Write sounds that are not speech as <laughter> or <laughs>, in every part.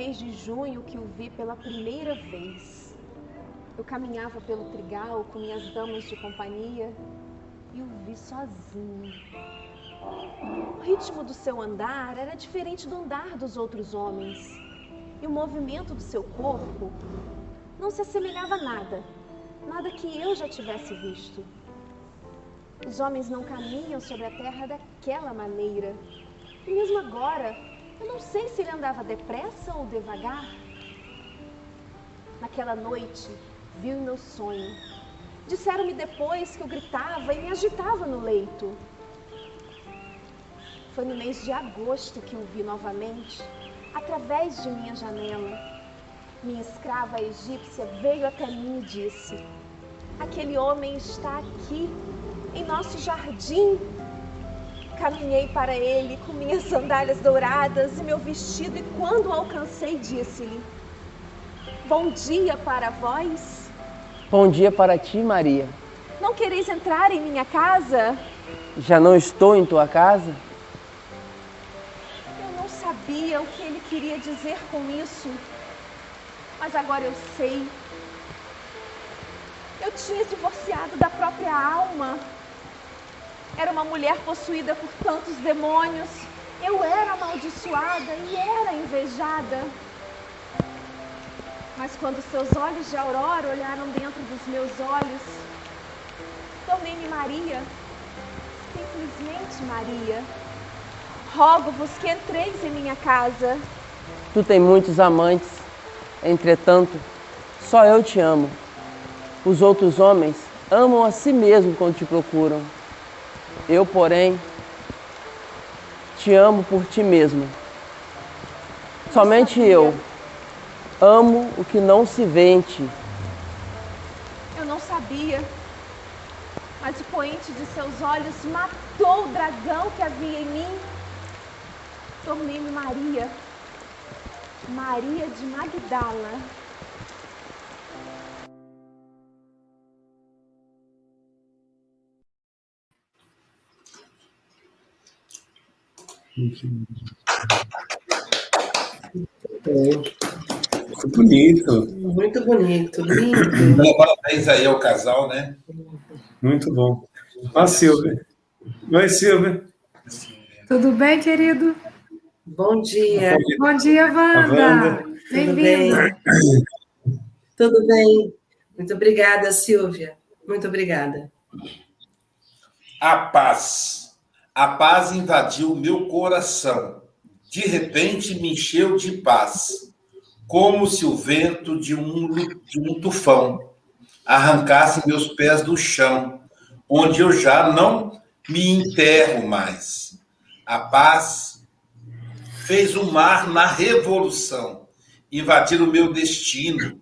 Mês de junho que o vi pela primeira vez. Eu caminhava pelo trigal com minhas damas de companhia e o vi sozinho. O ritmo do seu andar era diferente do andar dos outros homens. E o movimento do seu corpo não se assemelhava a nada, nada que eu já tivesse visto. Os homens não caminham sobre a terra daquela maneira. E mesmo agora, eu não sei se ele andava depressa ou devagar. Naquela noite, vi o meu sonho. Disseram-me depois que eu gritava e me agitava no leito. Foi no mês de agosto que o vi novamente, através de minha janela. Minha escrava egípcia veio até mim e disse: Aquele homem está aqui, em nosso jardim. Caminhei para ele com minhas sandálias douradas e meu vestido, e quando o alcancei, disse-lhe: Bom dia para vós. Bom dia para ti, Maria. Não quereis entrar em minha casa? Já não estou em tua casa? Eu não sabia o que ele queria dizer com isso, mas agora eu sei. Eu tinha divorciado da própria alma. Era uma mulher possuída por tantos demônios. Eu era amaldiçoada e era invejada. Mas quando seus olhos de aurora olharam dentro dos meus olhos, tornei-me Maria, simplesmente Maria. Rogo-vos que entreis em minha casa. Tu tens muitos amantes, entretanto, só eu te amo. Os outros homens amam a si mesmo quando te procuram. Eu, porém, te amo por ti mesmo. Somente eu amo o que não se ti. Eu não sabia, mas o poente de seus olhos matou o dragão que havia em mim. Tornei-me Maria, Maria de Magdala. Muito bonito. Muito bonito, lindo. Parabéns aí ao casal, né? Muito bom. A Silvia. Vai, Silvia. Tudo bem, querido? Bom dia. Bom dia, Wanda. Bem-vinda. Tudo bem? Muito obrigada, Silvia. Muito obrigada. A paz. A paz invadiu meu coração. De repente me encheu de paz, como se o vento de um, de um tufão arrancasse meus pés do chão, onde eu já não me enterro mais. A paz fez o mar na revolução, invadir o meu destino.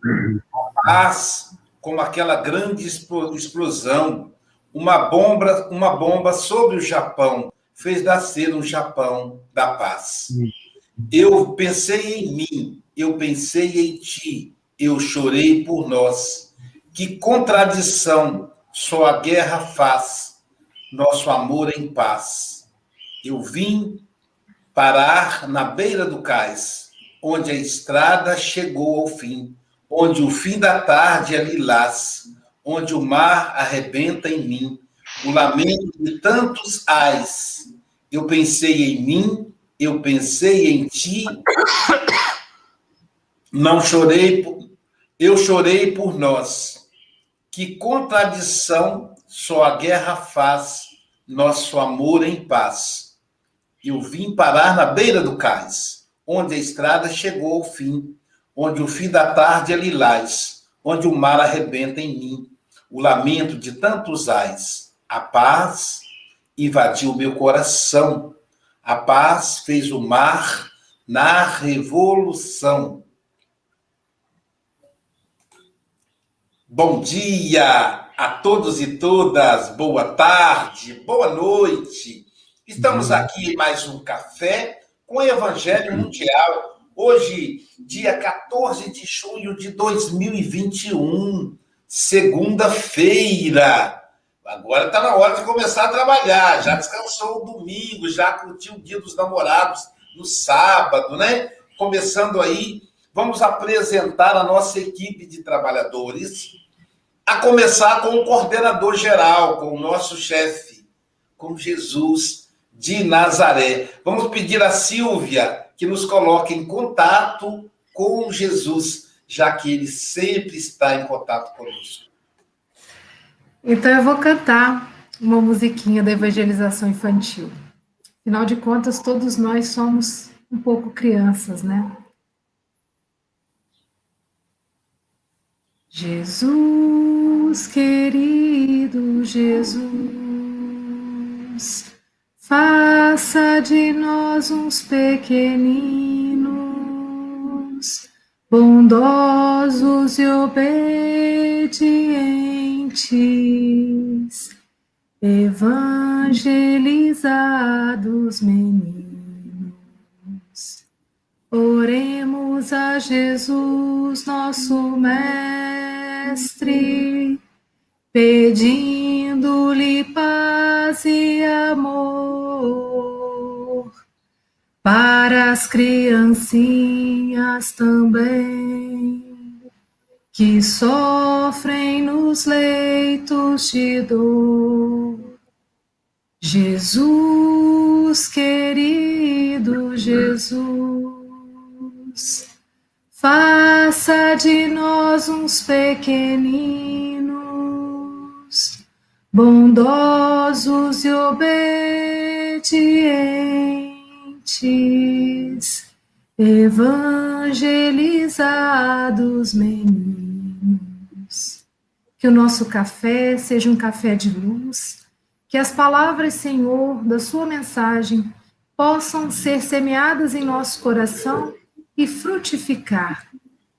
A paz, como aquela grande explosão, uma bomba, uma bomba sobre o Japão fez nascer um Japão da paz. Eu pensei em mim, eu pensei em ti, eu chorei por nós. Que contradição só a guerra faz, nosso amor em paz. Eu vim parar na beira do cais, onde a estrada chegou ao fim, onde o fim da tarde é lilás, onde o mar arrebenta em mim, o lamento de tantos ais. Eu pensei em mim, eu pensei em ti, não chorei, eu chorei por nós. Que contradição só a guerra faz, nosso amor em paz. Eu vim parar na beira do cais, onde a estrada chegou ao fim, onde o fim da tarde é lilás, onde o mar arrebenta em mim, o lamento de tantos ais. A paz invadiu meu coração. A paz fez o mar na revolução. Bom dia a todos e todas, boa tarde, boa noite. Estamos aqui em mais um café com o Evangelho Mundial. Hoje, dia 14 de junho de 2021, segunda-feira. Agora está na hora de começar a trabalhar. Já descansou o domingo, já curtiu o dia dos namorados no sábado, né? começando aí, vamos apresentar a nossa equipe de trabalhadores, a começar com o coordenador geral, com o nosso chefe, com Jesus de Nazaré. Vamos pedir a Silvia que nos coloque em contato com Jesus, já que ele sempre está em contato conosco. Então eu vou cantar uma musiquinha da evangelização infantil. Afinal de contas, todos nós somos um pouco crianças, né? Jesus, querido Jesus, faça de nós uns pequeninos, bondosos e obedientes, evangelizados meninos. Oremos a Jesus, nosso Mestre, pedindo-lhe paz e amor para as criancinhas também que sofrem nos leitos de dor. Jesus, querido Jesus, faça de nós uns pequeninos, bondosos e obedientes, evangelizados meninos. Que o nosso café seja um café de luz, que as palavras, Senhor, da Sua mensagem possam ser semeadas em nosso coração e frutificar.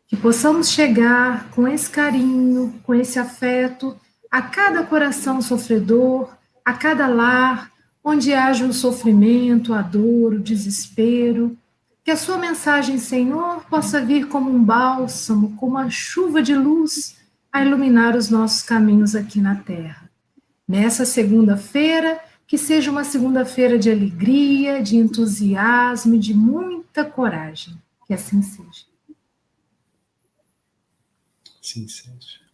Que possamos chegar com esse carinho, com esse afeto, a cada coração sofredor, a cada lar onde haja o sofrimento, a dor, o desespero. Que a sua mensagem, Senhor, possa vir como um bálsamo, como uma chuva de luz a iluminar os nossos caminhos aqui na terra. Nessa segunda-feira, que seja uma segunda-feira de alegria, de entusiasmo e de muita coragem. Que assim seja. Assim seja.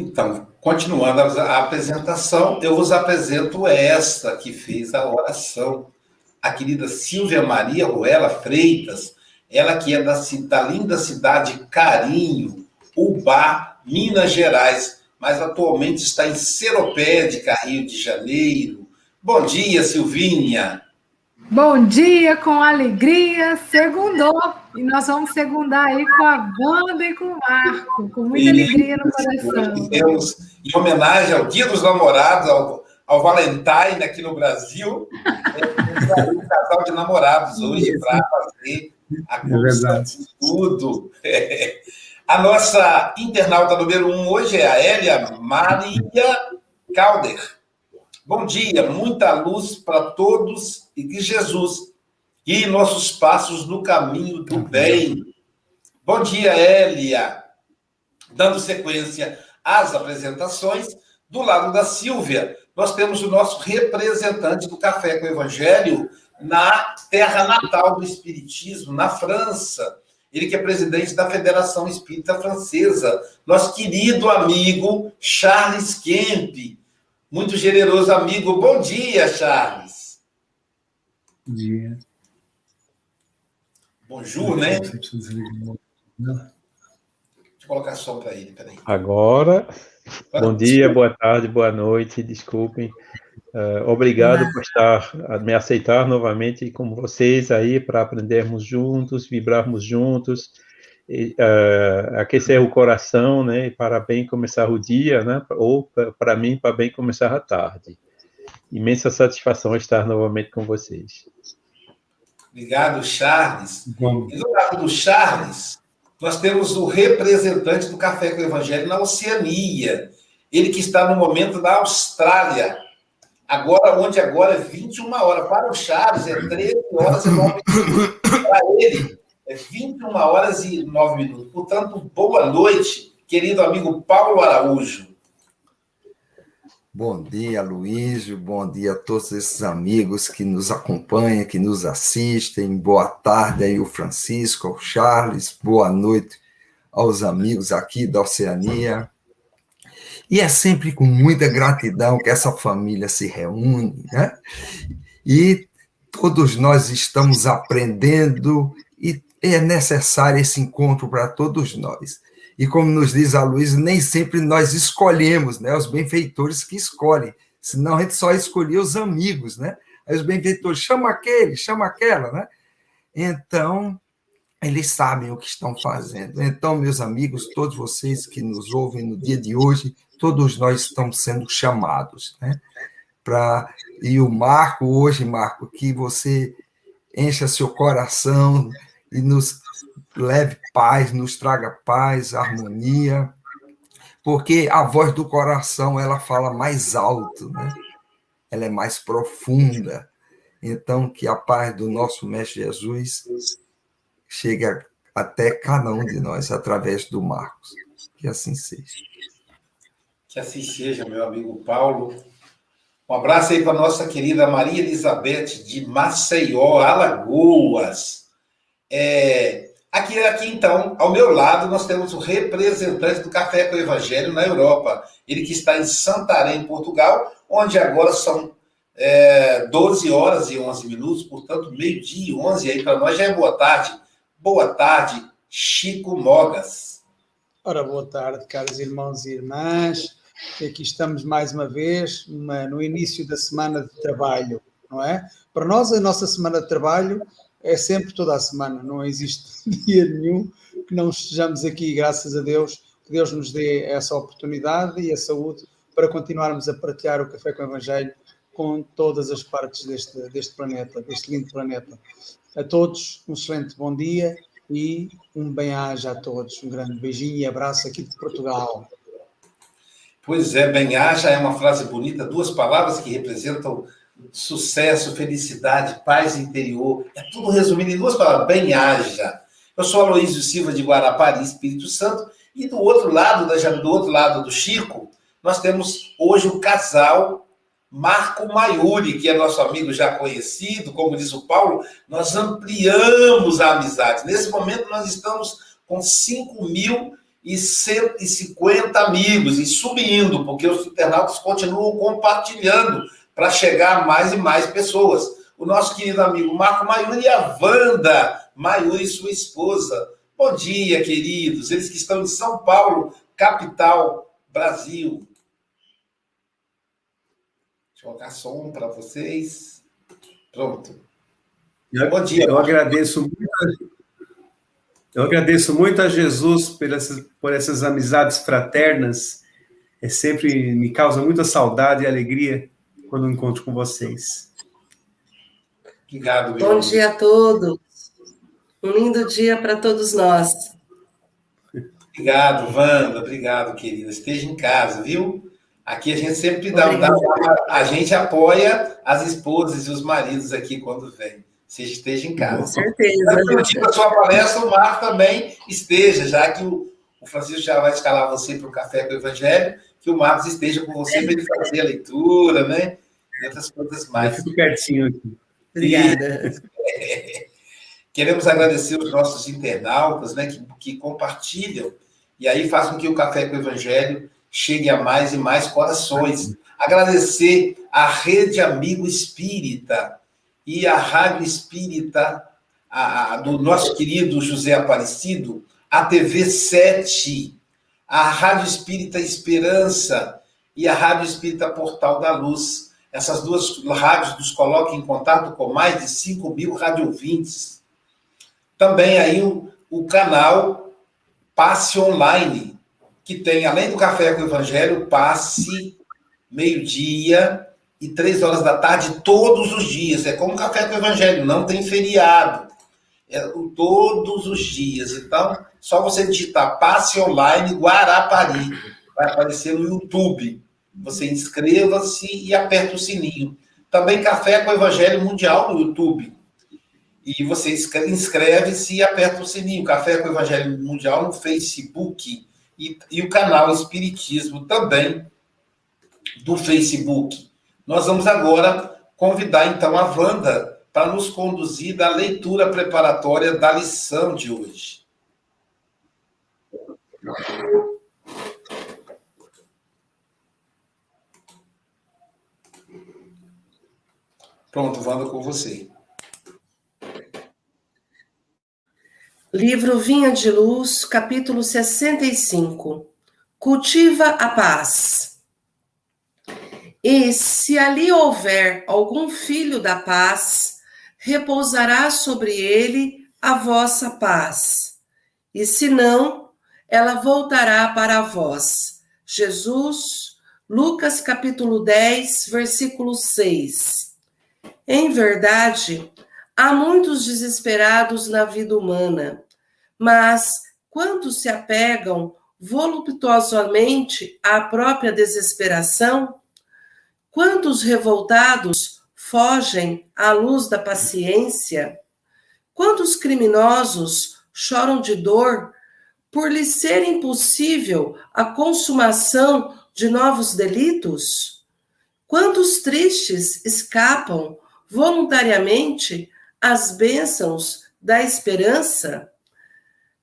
Então, continuando a apresentação, eu vos apresento esta que fez a oração, a querida Silvia Maria Ruela Freitas, ela que é da, da linda cidade Carinho, Ubá, Minas Gerais, mas atualmente está em Seropédica, Rio de Janeiro. Bom dia, Silvinha. Bom dia, com alegria, segundou. E nós vamos segundar aí com a Wanda e com o Marco, com muita alegria no coração. Temos, em homenagem ao Dia dos Namorados, ao, ao Valentine aqui no Brasil, é, um casal de namorados hoje para fazer a é de tudo. <laughs> A nossa internauta número um hoje é a Elia Maria Calder. Bom dia, muita luz para todos e que Jesus guie nossos passos no caminho do bem. Bom dia, Elia. Dando sequência às apresentações, do lado da Silvia, nós temos o nosso representante do Café com o Evangelho na terra natal do Espiritismo, na França. Ele que é presidente da Federação Espírita Francesa, nosso querido amigo Charles Kemp, muito generoso amigo. Bom dia, Charles. Bom dia. Bonjour, né? Deixa eu colocar som para ele, peraí. Agora. Bom dia, boa tarde, boa noite, desculpem. Uh, obrigado por estar, me aceitar novamente com vocês aí para aprendermos juntos, vibrarmos juntos uh, aquecer o coração, né, e para bem começar o dia, né, ou para mim, para bem começar a tarde. Imensa satisfação estar novamente com vocês. Obrigado, Charles. Bom. E do lado do Charles, nós temos o representante do Café com o Evangelho na Oceania. Ele que está no momento na Austrália. Agora, onde agora é 21 horas. Para o Charles, é 13 horas e 9 minutos. Para ele, é 21 horas e 9 minutos. Portanto, boa noite, querido amigo Paulo Araújo. Bom dia, Luísio. Bom dia a todos esses amigos que nos acompanham, que nos assistem. Boa tarde aí o Francisco, ao Charles. Boa noite aos amigos aqui da Oceania. E é sempre com muita gratidão que essa família se reúne, né? E todos nós estamos aprendendo e é necessário esse encontro para todos nós. E como nos diz a Luísa, nem sempre nós escolhemos, né? Os benfeitores que escolhem, senão a gente só escolhia os amigos, né? Aí os benfeitores, chama aquele, chama aquela, né? Então, eles sabem o que estão fazendo. Então, meus amigos, todos vocês que nos ouvem no dia de hoje, todos nós estamos sendo chamados, né? Para e o Marco hoje, Marco, que você encha seu coração e nos leve paz, nos traga paz, harmonia, porque a voz do coração ela fala mais alto, né? Ela é mais profunda. Então, que a paz do nosso Mestre Jesus chegue até cada um de nós através do Marcos. Que assim seja. Que assim seja, meu amigo Paulo. Um abraço aí para nossa querida Maria Elizabeth de Maceió, Alagoas. É, aqui, aqui, então, ao meu lado, nós temos o representante do Café com o Evangelho na Europa. Ele que está em Santarém, Portugal, onde agora são é, 12 horas e 11 minutos, portanto, meio-dia e 11 aí para nós já é boa tarde. Boa tarde, Chico Mogas. Ora, boa tarde, caros irmãos e irmãs. Aqui estamos mais uma vez no início da semana de trabalho, não é? Para nós, a nossa semana de trabalho é sempre toda a semana, não existe <laughs> dia nenhum que não estejamos aqui, graças a Deus, que Deus nos dê essa oportunidade e a saúde para continuarmos a partilhar o Café com o Evangelho com todas as partes deste, deste planeta, deste lindo planeta. A todos, um excelente bom dia e um bem-aja a todos. Um grande beijinho e abraço aqui de Portugal. Pois é, bem-aja é uma frase bonita, duas palavras que representam sucesso, felicidade, paz interior. É tudo resumido em duas palavras: bem-aja. Eu sou Aloysio Silva de Guarapari, Espírito Santo, e do outro lado, do outro lado do Chico, nós temos hoje o casal Marco Maiuri, que é nosso amigo já conhecido, como diz o Paulo, nós ampliamos a amizade. Nesse momento, nós estamos com 5.150 amigos e subindo, porque os internautas continuam compartilhando para chegar a mais e mais pessoas. O nosso querido amigo Marco Maiuri e a Wanda Maiuri, sua esposa. Bom dia, queridos. Eles que estão em São Paulo, capital, Brasil. Deixa eu colocar som para vocês. Pronto. Bom dia. Eu agradeço muito. Eu agradeço muito a Jesus por essas, por essas amizades fraternas. É sempre me causa muita saudade e alegria quando encontro com vocês. Obrigado. Bom irmão. dia a todos. Um lindo dia para todos nós. Obrigado, Wanda. Obrigado, querida. Esteja em casa, viu? Aqui a gente sempre dá, dá a gente apoia as esposas e os maridos aqui quando vem. Se esteja em casa. Com certeza. Na sua palestra, o Marco também esteja, já que o, o Francisco já vai escalar você para o Café com o Evangelho, que o Marcos esteja com você para ele fazer a leitura, né? E outras coisas mais. Eu fico pertinho aqui. Obrigada. <laughs> Queremos agradecer os nossos internautas, né, que, que compartilham e aí faz com que o Café com o Evangelho chegue a mais e mais corações. Agradecer à Rede Amigo Espírita e à Rádio Espírita a, a, do nosso querido José Aparecido, a TV 7, a Rádio Espírita Esperança e a Rádio Espírita Portal da Luz. Essas duas rádios nos colocam em contato com mais de 5 mil radiovintes. Também aí o, o canal Passe Online, que tem, além do Café com o Evangelho, passe, meio-dia e três horas da tarde, todos os dias. É como Café com o Evangelho, não tem feriado. É todos os dias. Então, só você digitar passe online Guarapari. Vai aparecer no YouTube. Você inscreva-se e aperta o sininho. Também Café com o Evangelho Mundial no YouTube. E você inscreve-se e aperta o sininho. Café com o Evangelho Mundial no Facebook e, e o canal Espiritismo também do Facebook. Nós vamos agora convidar então a Wanda para nos conduzir da leitura preparatória da lição de hoje. Pronto, Wanda, com você. Livro Vinha de Luz, capítulo 65. Cultiva a paz. E se ali houver algum filho da paz, repousará sobre ele a vossa paz. E se não, ela voltará para vós. Jesus, Lucas capítulo 10, versículo 6. Em verdade, há muitos desesperados na vida humana, mas quantos se apegam voluptuosamente à própria desesperação? Quantos revoltados fogem à luz da paciência? Quantos criminosos choram de dor por lhe ser impossível a consumação de novos delitos? Quantos tristes escapam voluntariamente às bênçãos da esperança?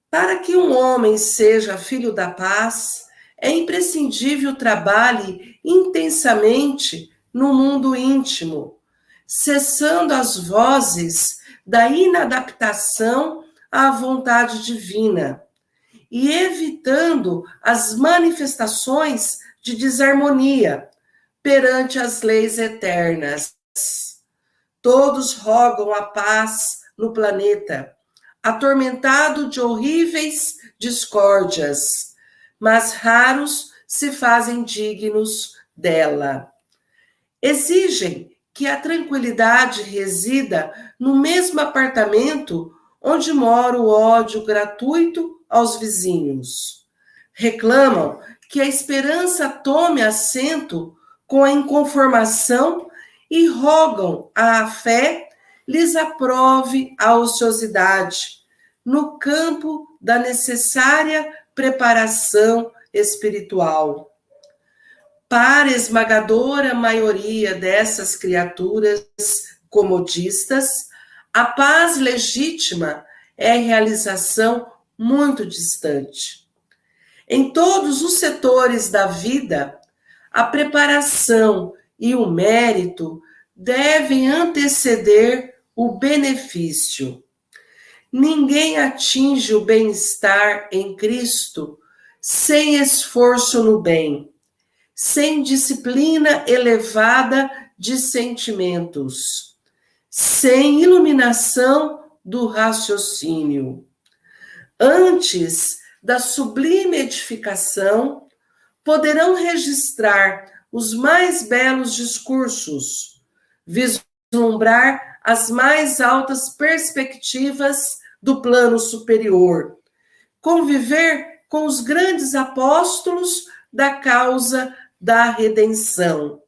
Para que um homem seja filho da paz, é imprescindível trabalhe intensamente no mundo íntimo, cessando as vozes da inadaptação à vontade divina e evitando as manifestações de desarmonia perante as leis eternas. Todos rogam a paz no planeta, atormentado de horríveis discórdias, mas raros se fazem dignos dela. Exigem que a tranquilidade resida no mesmo apartamento onde mora o ódio gratuito aos vizinhos. Reclamam que a esperança tome assento com a inconformação e rogam a fé lhes aprove a ociosidade no campo da necessária preparação espiritual. Para a esmagadora maioria dessas criaturas comodistas, a paz legítima é realização muito distante. Em todos os setores da vida, a preparação e o mérito devem anteceder o benefício. Ninguém atinge o bem-estar em Cristo sem esforço no bem, sem disciplina elevada de sentimentos, sem iluminação do raciocínio. Antes da sublime edificação, poderão registrar os mais belos discursos, vislumbrar as mais altas perspectivas do plano superior, conviver com os grandes apóstolos da causa da redenção.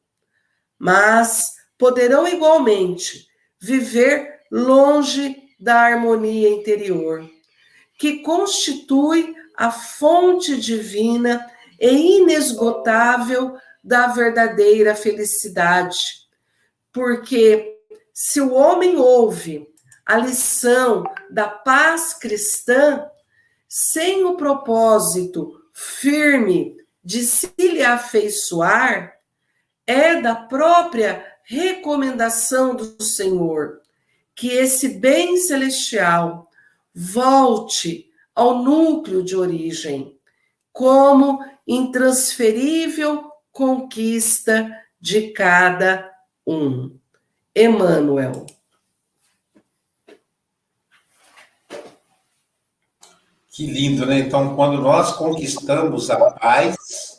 Mas poderão igualmente viver longe da harmonia interior, que constitui a fonte divina e inesgotável da verdadeira felicidade. Porque se o homem ouve a lição da paz cristã, sem o propósito firme de se lhe afeiçoar, é da própria recomendação do Senhor que esse bem celestial volte ao núcleo de origem, como intransferível conquista de cada um. Emmanuel. Que lindo, né? Então, quando nós conquistamos a paz,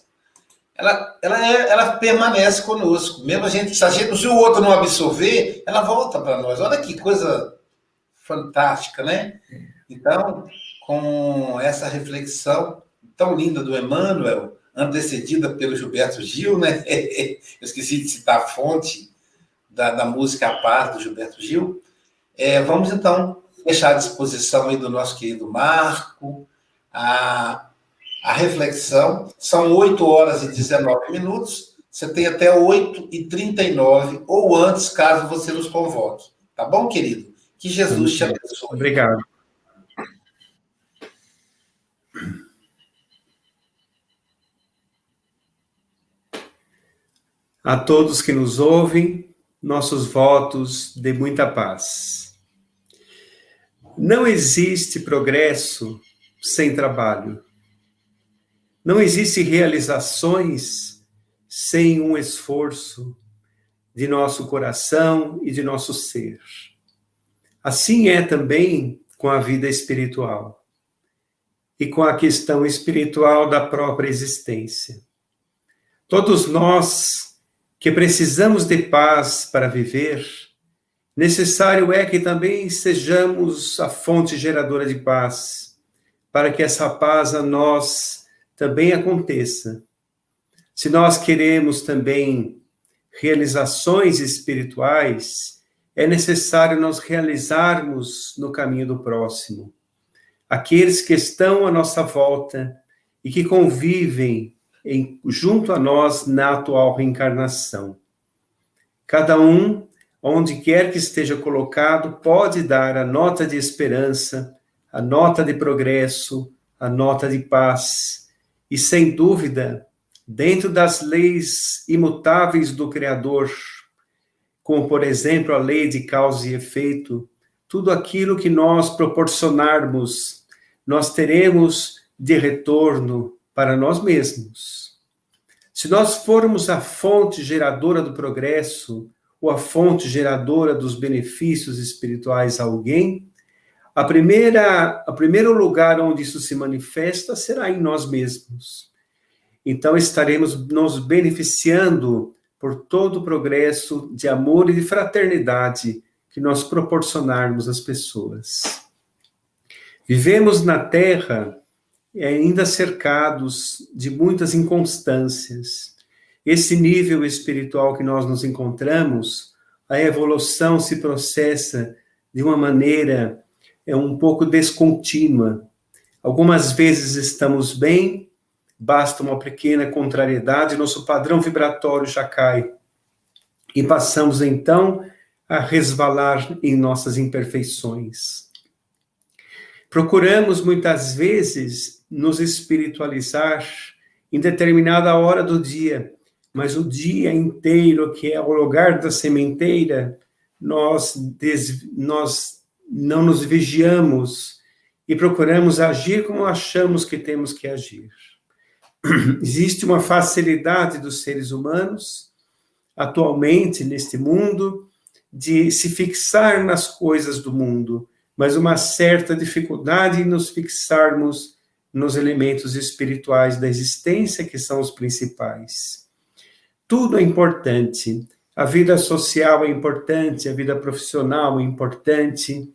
ela, ela, é, ela permanece conosco. Mesmo a gente, se, a gente, se o outro não absorver, ela volta para nós. Olha que coisa fantástica, né? Então, com essa reflexão tão linda do Emmanuel, antecedida pelo Gilberto Gil, né? <laughs> Eu esqueci de citar a fonte da, da música A Paz, do Gilberto Gil. É, vamos, então, deixar à disposição aí do nosso querido Marco a, a reflexão. São 8 horas e 19 minutos. Você tem até 8h39 ou antes, caso você nos convoque. Tá bom, querido? Que Jesus te abençoe. Obrigado. A todos que nos ouvem, nossos votos de muita paz. Não existe progresso sem trabalho. Não existe realizações sem um esforço de nosso coração e de nosso ser. Assim é também com a vida espiritual e com a questão espiritual da própria existência. Todos nós que precisamos de paz para viver, necessário é que também sejamos a fonte geradora de paz, para que essa paz a nós também aconteça. Se nós queremos também realizações espirituais, é necessário nós realizarmos no caminho do próximo. Aqueles que estão à nossa volta e que convivem em, junto a nós na atual reencarnação. Cada um, onde quer que esteja colocado, pode dar a nota de esperança, a nota de progresso, a nota de paz. E sem dúvida, dentro das leis imutáveis do Criador, como por exemplo a lei de causa e efeito, tudo aquilo que nós proporcionarmos, nós teremos de retorno para nós mesmos. Se nós formos a fonte geradora do progresso, ou a fonte geradora dos benefícios espirituais a alguém, a primeira, a primeiro lugar onde isso se manifesta será em nós mesmos. Então estaremos nos beneficiando por todo o progresso de amor e de fraternidade que nós proporcionarmos às pessoas. Vivemos na Terra ainda cercados de muitas inconstâncias. Esse nível espiritual que nós nos encontramos, a evolução se processa de uma maneira é um pouco descontínua. Algumas vezes estamos bem, basta uma pequena contrariedade, nosso padrão vibratório já cai. E passamos então a resvalar em nossas imperfeições. Procuramos muitas vezes nos espiritualizar em determinada hora do dia, mas o dia inteiro, que é o lugar da sementeira, nós, des, nós não nos vigiamos e procuramos agir como achamos que temos que agir. <clears throat> Existe uma facilidade dos seres humanos, atualmente, neste mundo, de se fixar nas coisas do mundo, mas uma certa dificuldade em nos fixarmos nos elementos espirituais da existência, que são os principais. Tudo é importante. A vida social é importante, a vida profissional é importante,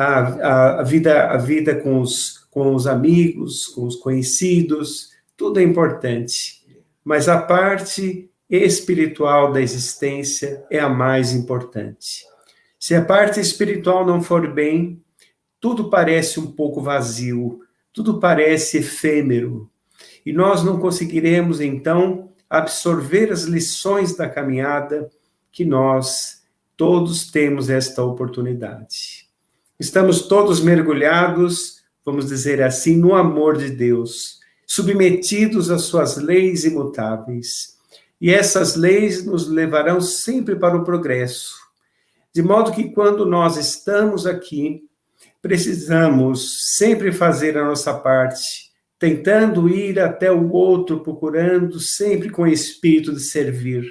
a, a, a, vida, a vida com os, com os amigos, com os conhecidos, tudo é importante. Mas a parte espiritual da existência é a mais importante. Se a parte espiritual não for bem, tudo parece um pouco vazio, tudo parece efêmero. E nós não conseguiremos, então, absorver as lições da caminhada que nós todos temos esta oportunidade. Estamos todos mergulhados, vamos dizer assim, no amor de Deus, submetidos às suas leis imutáveis. E essas leis nos levarão sempre para o progresso. De modo que quando nós estamos aqui, precisamos sempre fazer a nossa parte, tentando ir até o outro, procurando sempre com o espírito de servir,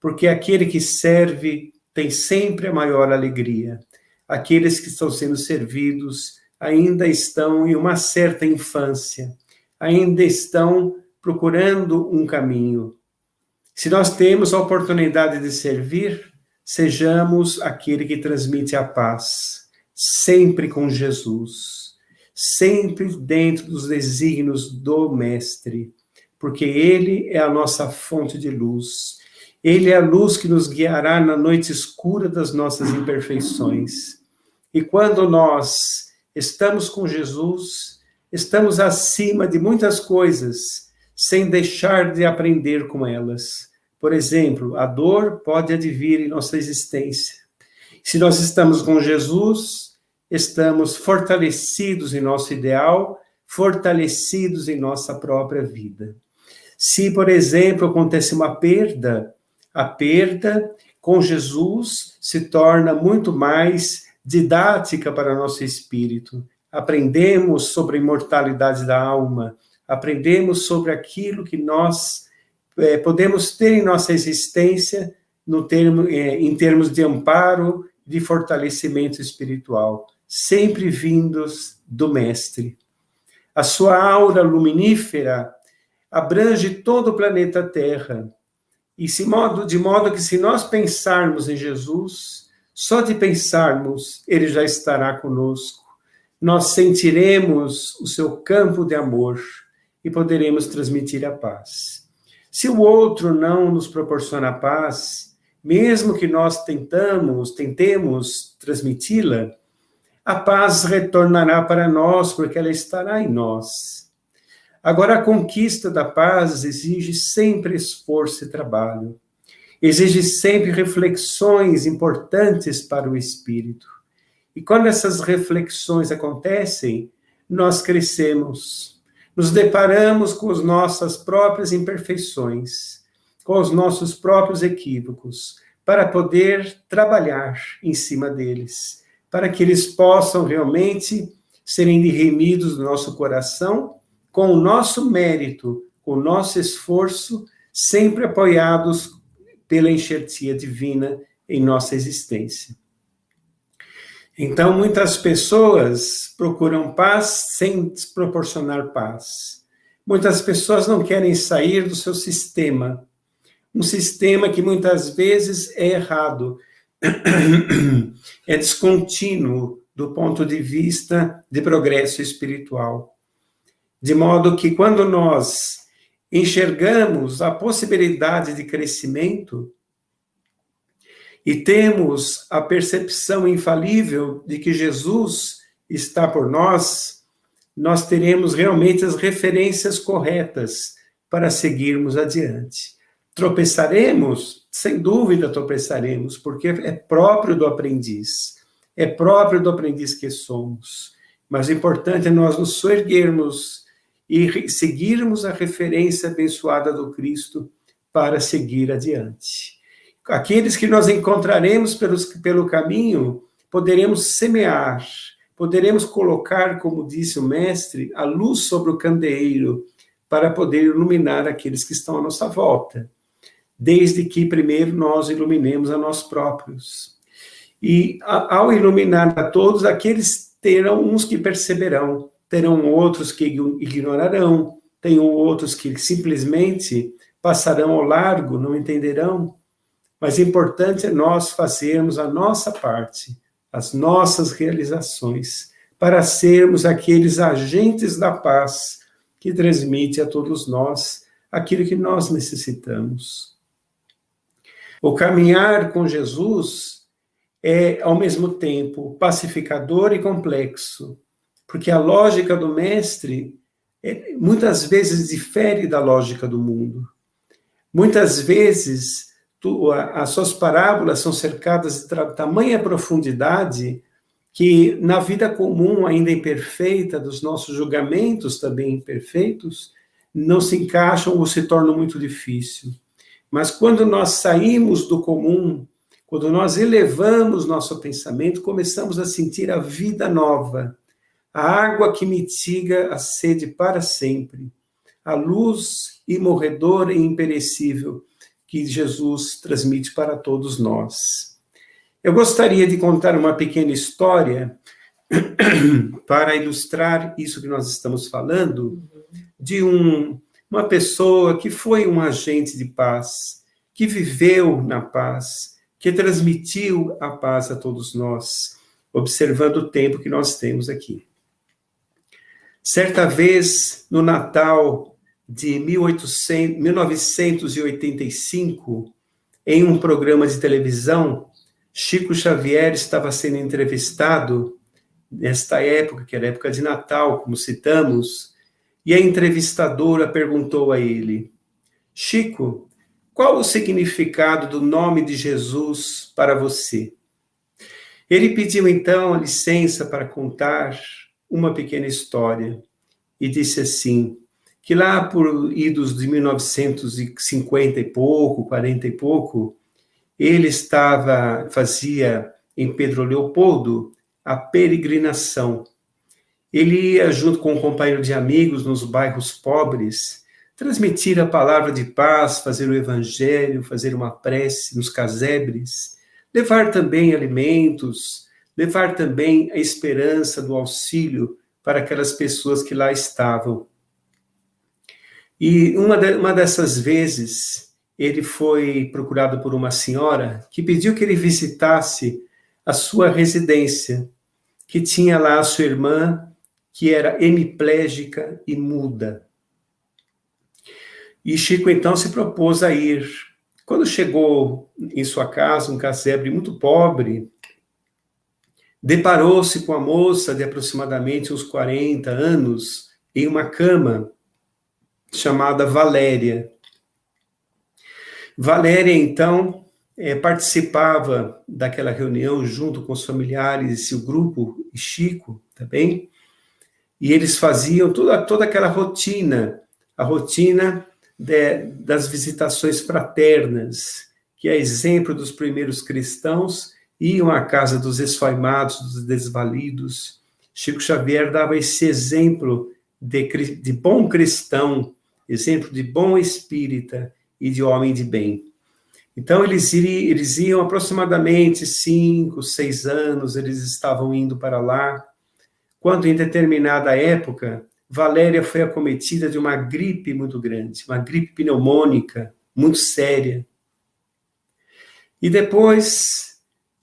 porque aquele que serve tem sempre a maior alegria. Aqueles que estão sendo servidos ainda estão em uma certa infância, ainda estão procurando um caminho. Se nós temos a oportunidade de servir, sejamos aquele que transmite a paz sempre com Jesus, sempre dentro dos desígnios do Mestre, porque Ele é a nossa fonte de luz. Ele é a luz que nos guiará na noite escura das nossas imperfeições. E quando nós estamos com Jesus, estamos acima de muitas coisas, sem deixar de aprender com elas, Por exemplo, a dor pode advir em nossa existência. Se nós estamos com Jesus, estamos fortalecidos em nosso ideal, fortalecidos em nossa própria vida. Se, por exemplo, acontece uma perda, a perda com Jesus se torna muito mais didática para nosso espírito. Aprendemos sobre a imortalidade da alma, aprendemos sobre aquilo que nós é, podemos ter em nossa existência no termo, é, em termos de amparo, de fortalecimento espiritual, sempre vindos do Mestre. A sua aura luminífera abrange todo o planeta Terra. E se modo, de modo que se nós pensarmos em Jesus, só de pensarmos, ele já estará conosco. Nós sentiremos o seu campo de amor e poderemos transmitir a paz. Se o outro não nos proporciona paz, mesmo que nós tentamos, tentemos transmiti-la, a paz retornará para nós, porque ela estará em nós. Agora, a conquista da paz exige sempre esforço e trabalho, exige sempre reflexões importantes para o espírito. E quando essas reflexões acontecem, nós crescemos, nos deparamos com as nossas próprias imperfeições, com os nossos próprios equívocos, para poder trabalhar em cima deles, para que eles possam realmente serem remidos do nosso coração com o nosso mérito, com o nosso esforço, sempre apoiados pela enxertia divina em nossa existência. Então, muitas pessoas procuram paz sem proporcionar paz. Muitas pessoas não querem sair do seu sistema, um sistema que muitas vezes é errado, <coughs> é descontínuo do ponto de vista de progresso espiritual. De modo que, quando nós enxergamos a possibilidade de crescimento, e temos a percepção infalível de que Jesus está por nós, nós teremos realmente as referências corretas para seguirmos adiante. Tropeçaremos? Sem dúvida tropeçaremos, porque é próprio do aprendiz, é próprio do aprendiz que somos. Mas o importante é nós nos soerguermos e seguirmos a referência abençoada do Cristo para seguir adiante aqueles que nós encontraremos pelos, pelo caminho, poderemos semear, poderemos colocar, como disse o mestre, a luz sobre o candeeiro para poder iluminar aqueles que estão à nossa volta, desde que primeiro nós iluminemos a nós próprios. E ao iluminar a todos, aqueles terão uns que perceberão, terão outros que ignorarão, terão outros que simplesmente passarão ao largo, não entenderão, mas importante é nós fazermos a nossa parte, as nossas realizações, para sermos aqueles agentes da paz que transmite a todos nós aquilo que nós necessitamos. O caminhar com Jesus é, ao mesmo tempo, pacificador e complexo, porque a lógica do mestre é, muitas vezes difere da lógica do mundo. Muitas vezes tu, as suas parábolas são cercadas de tamanha profundidade que na vida comum, ainda imperfeita, dos nossos julgamentos também imperfeitos, não se encaixam ou se tornam muito difícil. Mas quando nós saímos do comum, quando nós elevamos nosso pensamento, começamos a sentir a vida nova, a água que mitiga a sede para sempre, a luz imorredora e imperecível que Jesus transmite para todos nós. Eu gostaria de contar uma pequena história <clears throat> para ilustrar isso que nós estamos falando, de um, uma pessoa que foi um agente de paz, que viveu na paz, que transmitiu a paz a todos nós, observando o tempo que nós temos aqui. Certa vez, no Natal de 1800, 1985, em um programa de televisão, Chico Xavier estava sendo entrevistado nesta época, que era época de Natal, como citamos, e a entrevistadora perguntou a ele: Chico, qual o significado do nome de Jesus para você? Ele pediu então a licença para contar uma pequena história e disse assim: que lá por idos de 1950 e pouco, 40 e pouco, ele estava fazia em Pedro Leopoldo a peregrinação. Ele ia junto com um companheiro de amigos nos bairros pobres transmitir a palavra de paz, fazer o evangelho, fazer uma prece nos casebres, levar também alimentos, levar também a esperança do auxílio para aquelas pessoas que lá estavam. E uma, de, uma dessas vezes, ele foi procurado por uma senhora que pediu que ele visitasse a sua residência, que tinha lá a sua irmã, que era hemiplégica e muda. E Chico então se propôs a ir. Quando chegou em sua casa, um casebre muito pobre, deparou-se com a moça de aproximadamente uns 40 anos em uma cama chamada Valéria. Valéria, então, é, participava daquela reunião junto com os familiares e seu grupo, e Chico também, e eles faziam toda, toda aquela rotina, a rotina de, das visitações fraternas, que é exemplo dos primeiros cristãos, iam à casa dos esfaimados, dos desvalidos. Chico Xavier dava esse exemplo de, de bom cristão, exemplo de bom espírita e de homem de bem. Então, eles, eles iam aproximadamente cinco, seis anos, eles estavam indo para lá, quando em determinada época, Valéria foi acometida de uma gripe muito grande, uma gripe pneumônica muito séria. E depois,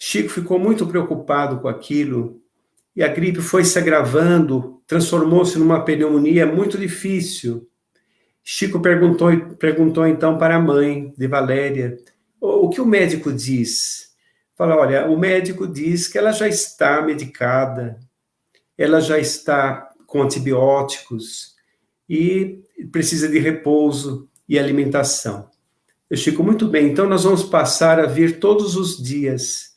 Chico ficou muito preocupado com aquilo, e a gripe foi se agravando, transformou-se numa pneumonia muito difícil. Chico perguntou, perguntou então para a mãe de Valéria o, que o médico diz. Fala, olha, o médico diz que ela já está medicada, ela já está com antibióticos e precisa de repouso e alimentação. Eu Chico, muito bem, então nós vamos passar a vir todos os dias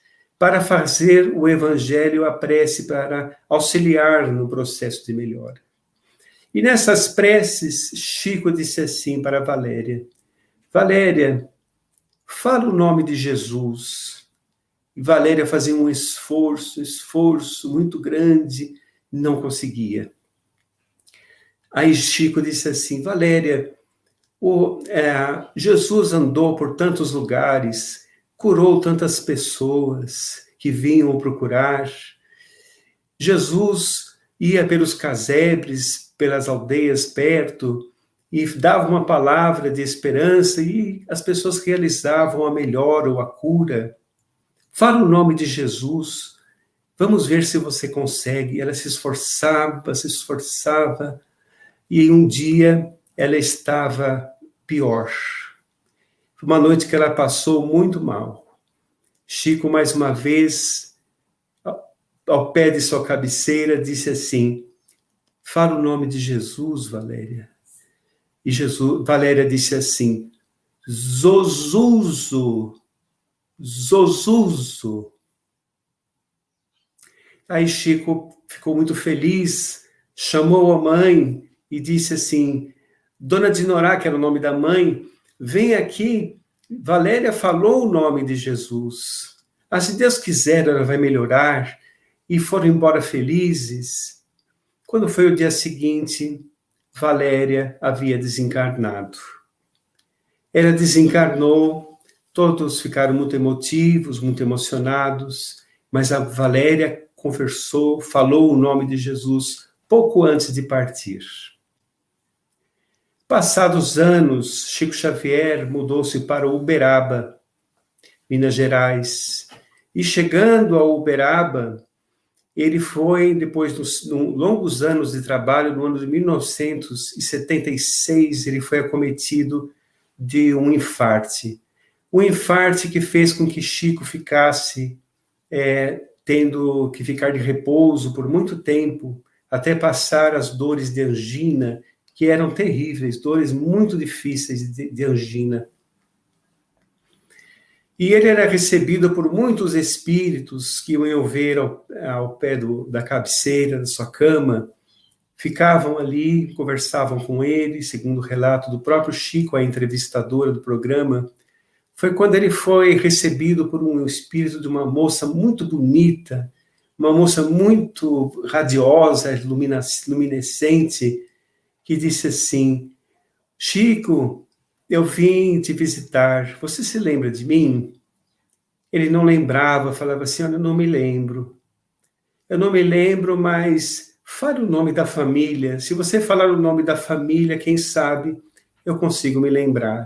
para fazer o evangelho, a prece, para auxiliar no processo de melhora. E nessas preces, Chico disse assim para Valéria: Valéria, fala o nome de Jesus. E Valéria fazia um esforço, esforço muito grande, não conseguia. Aí Chico disse assim: Valéria, o, é, Jesus andou por tantos lugares, curou tantas pessoas que vinham procurar. Jesus ia pelos casebres, pelas aldeias perto e dava uma palavra de esperança e as pessoas realizavam a melhora ou a cura. Fala o nome de Jesus. Vamos ver se você consegue. Ela se esforçava, se esforçava e um dia ela estava pior. Uma noite que ela passou muito mal. Chico, mais uma vez, ao pé de sua cabeceira, disse assim: Fala o nome de Jesus, Valéria. E Jesus, Valéria disse assim: Zozuzo, Zozuzo. Aí Chico ficou muito feliz, chamou a mãe e disse assim: Dona Dinorá, que era o nome da mãe, vem aqui. Valéria falou o nome de Jesus. Ah, se Deus quiser, ela vai melhorar. E foram embora felizes. Quando foi o dia seguinte, Valéria havia desencarnado. Ela desencarnou, todos ficaram muito emotivos, muito emocionados, mas a Valéria conversou, falou o nome de Jesus pouco antes de partir. Passados anos, Chico Xavier mudou-se para Uberaba, Minas Gerais. E chegando a Uberaba, ele foi, depois dos longos anos de trabalho, no ano de 1976, ele foi acometido de um infarte. Um infarte que fez com que Chico ficasse é, tendo que ficar de repouso por muito tempo, até passar as dores de angina, que eram terríveis, dores muito difíceis de, de angina. E ele era recebido por muitos espíritos que iam ver ao, ao pé do, da cabeceira da sua cama, ficavam ali, conversavam com ele, segundo o relato do próprio Chico, a entrevistadora do programa. Foi quando ele foi recebido por um espírito de uma moça muito bonita, uma moça muito radiosa, luminescente, que disse assim: Chico, eu vim te visitar, você se lembra de mim? Ele não lembrava, falava assim: Olha, eu não me lembro. Eu não me lembro, mas fale o nome da família. Se você falar o nome da família, quem sabe eu consigo me lembrar.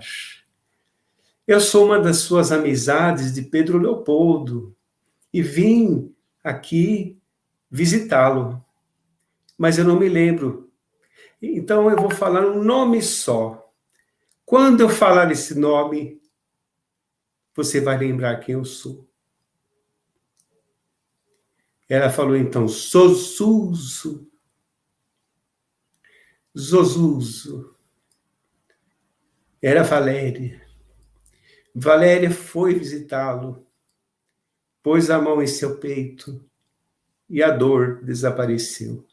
Eu sou uma das suas amizades de Pedro Leopoldo e vim aqui visitá-lo, mas eu não me lembro. Então eu vou falar um nome só. Quando eu falar esse nome, você vai lembrar quem eu sou. Ela falou então, Zosuzo. Zosuzo. Era Valéria. Valéria foi visitá-lo, pôs a mão em seu peito e a dor desapareceu.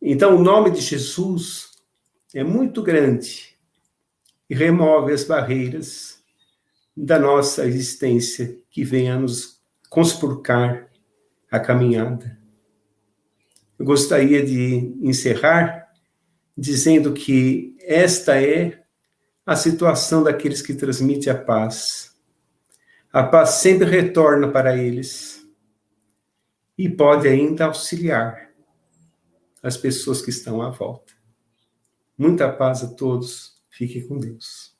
Então, o nome de Jesus é muito grande e remove as barreiras da nossa existência que vem a nos conspurcar a caminhada. Eu gostaria de encerrar dizendo que esta é a situação daqueles que transmitem a paz. A paz sempre retorna para eles e pode ainda auxiliar as pessoas que estão à volta. Muita paz a todos. Fique com Deus.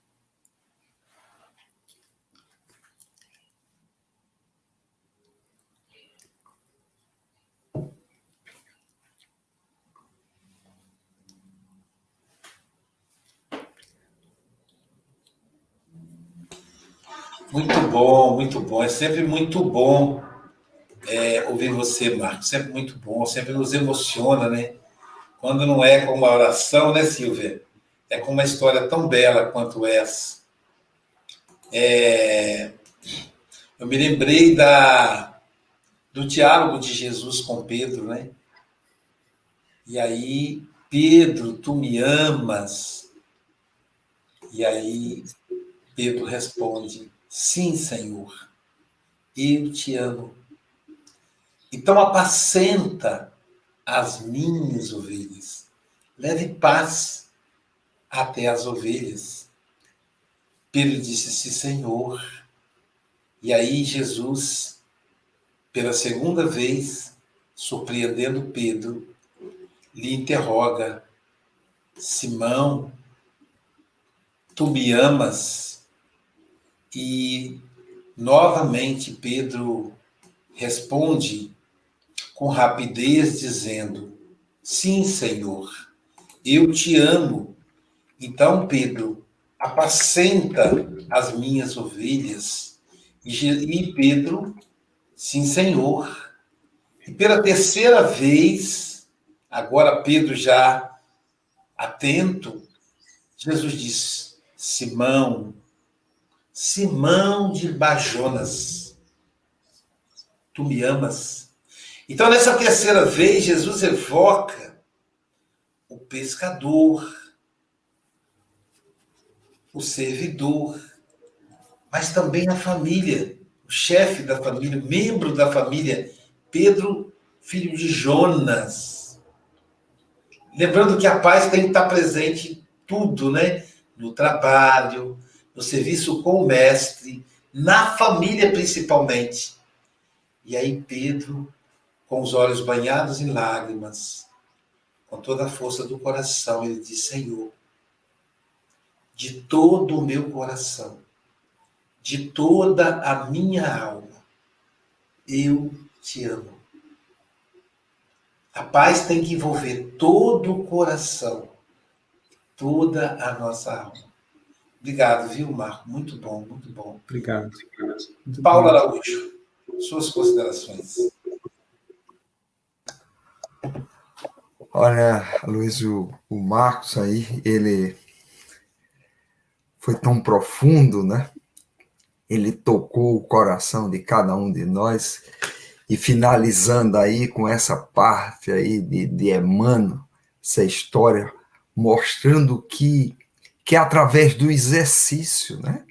Muito bom, muito bom. É sempre muito bom é, ouvir você, Marcos. Sempre muito bom, sempre nos emociona, né? Quando não é com uma oração, né, Silvia? É com uma história tão bela quanto essa. É, eu me lembrei da, do diálogo de Jesus com Pedro, né? E aí, Pedro, tu me amas? E aí, Pedro responde: Sim, Senhor, eu te amo. Então, apacenta as minhas ovelhas. Leve paz até as ovelhas. Pedro disse: Sim, Senhor. E aí, Jesus, pela segunda vez, surpreendendo Pedro, lhe interroga: Simão, tu me amas? E novamente Pedro responde com rapidez, dizendo: Sim, Senhor, eu te amo. Então, Pedro, apacenta as minhas ovelhas. E Pedro, sim, Senhor. E pela terceira vez, agora Pedro já atento, Jesus diz: Simão, Simão de Bajonas, tu me amas? Então, nessa terceira vez, Jesus evoca o pescador, o servidor, mas também a família, o chefe da família, membro da família, Pedro, filho de Jonas. Lembrando que a paz tem que estar presente em tudo, né? No trabalho, no serviço com o mestre, na família principalmente. E aí Pedro com os olhos banhados em lágrimas, com toda a força do coração, ele diz: Senhor, de todo o meu coração, de toda a minha alma, eu te amo. A paz tem que envolver todo o coração, toda a nossa alma. Obrigado, viu, Marco? Muito bom, muito bom. Obrigado. Muito Paulo Araújo, suas considerações. Olha, Luiz, o, o Marcos aí, ele foi tão profundo, né? ele tocou o coração de cada um de nós. E finalizando aí com essa parte aí de, de Emmanuel, essa história, mostrando que, que é através do exercício, né?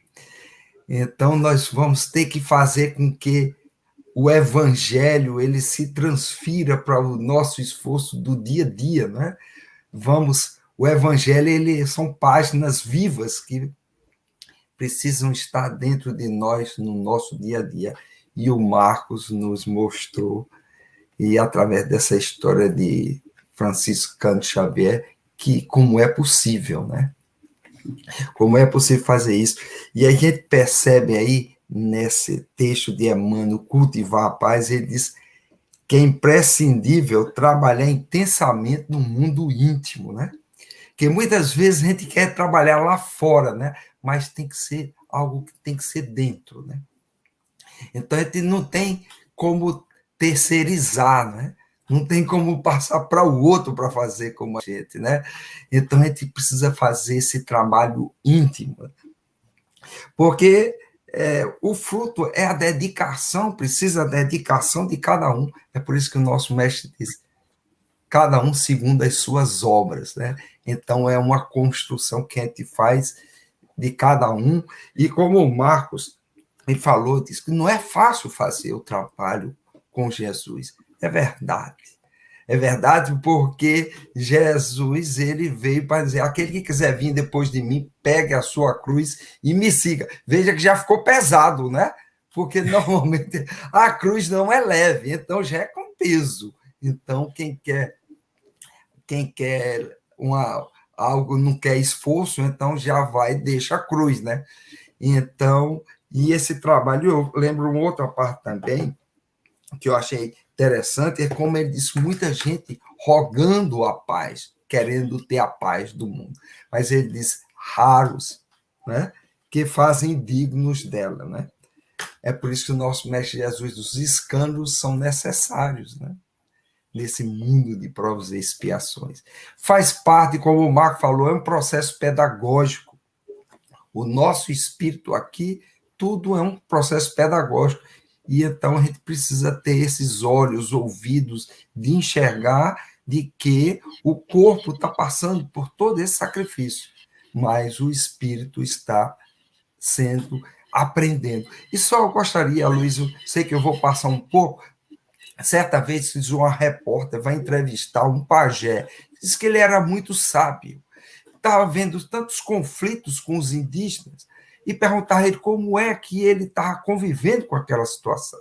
Então nós vamos ter que fazer com que o evangelho ele se transfira para o nosso esforço do dia a dia, né? Vamos, o evangelho ele são páginas vivas que precisam estar dentro de nós no nosso dia a dia. E o Marcos nos mostrou, e através dessa história de Francisco Canto Xavier, que como é possível, né? Como é possível fazer isso? E a gente percebe aí, nesse texto de Emmanuel, Cultivar a Paz, ele diz que é imprescindível trabalhar intensamente no mundo íntimo, né? Que muitas vezes a gente quer trabalhar lá fora, né? mas tem que ser algo que tem que ser dentro, né? Então a gente não tem como terceirizar, né? Não tem como passar para o outro para fazer como a gente, né? Então a gente precisa fazer esse trabalho íntimo. Porque é, o fruto é a dedicação, precisa da dedicação de cada um. É por isso que o nosso mestre diz: cada um segundo as suas obras, né? Então é uma construção que a gente faz de cada um. E como o Marcos ele falou, disse que não é fácil fazer o trabalho com Jesus. É verdade. É verdade porque Jesus ele veio para dizer: aquele que quiser vir depois de mim, pegue a sua cruz e me siga. Veja que já ficou pesado, né? Porque <laughs> normalmente a cruz não é leve, então já é com peso. Então quem quer quem quer uma algo não quer esforço, então já vai deixa a cruz, né? Então, e esse trabalho, eu lembro uma outra parte também, que eu achei interessante, é como ele disse, muita gente rogando a paz, querendo ter a paz do mundo. Mas ele diz, raros, né? Que fazem dignos dela, né? É por isso que o nosso Mestre Jesus, os escândalos são necessários, né? nesse mundo de provas e expiações. Faz parte, como o Marco falou, é um processo pedagógico. O nosso espírito aqui, tudo é um processo pedagógico. E então a gente precisa ter esses olhos, ouvidos, de enxergar de que o corpo está passando por todo esse sacrifício, mas o espírito está sendo aprendendo. E só eu gostaria, Luiz, eu sei que eu vou passar um pouco, Certa vez fiz uma repórter vai entrevistar um pajé. Diz que ele era muito sábio. Estava vendo tantos conflitos com os indígenas e perguntar a ele como é que ele estava convivendo com aquela situação.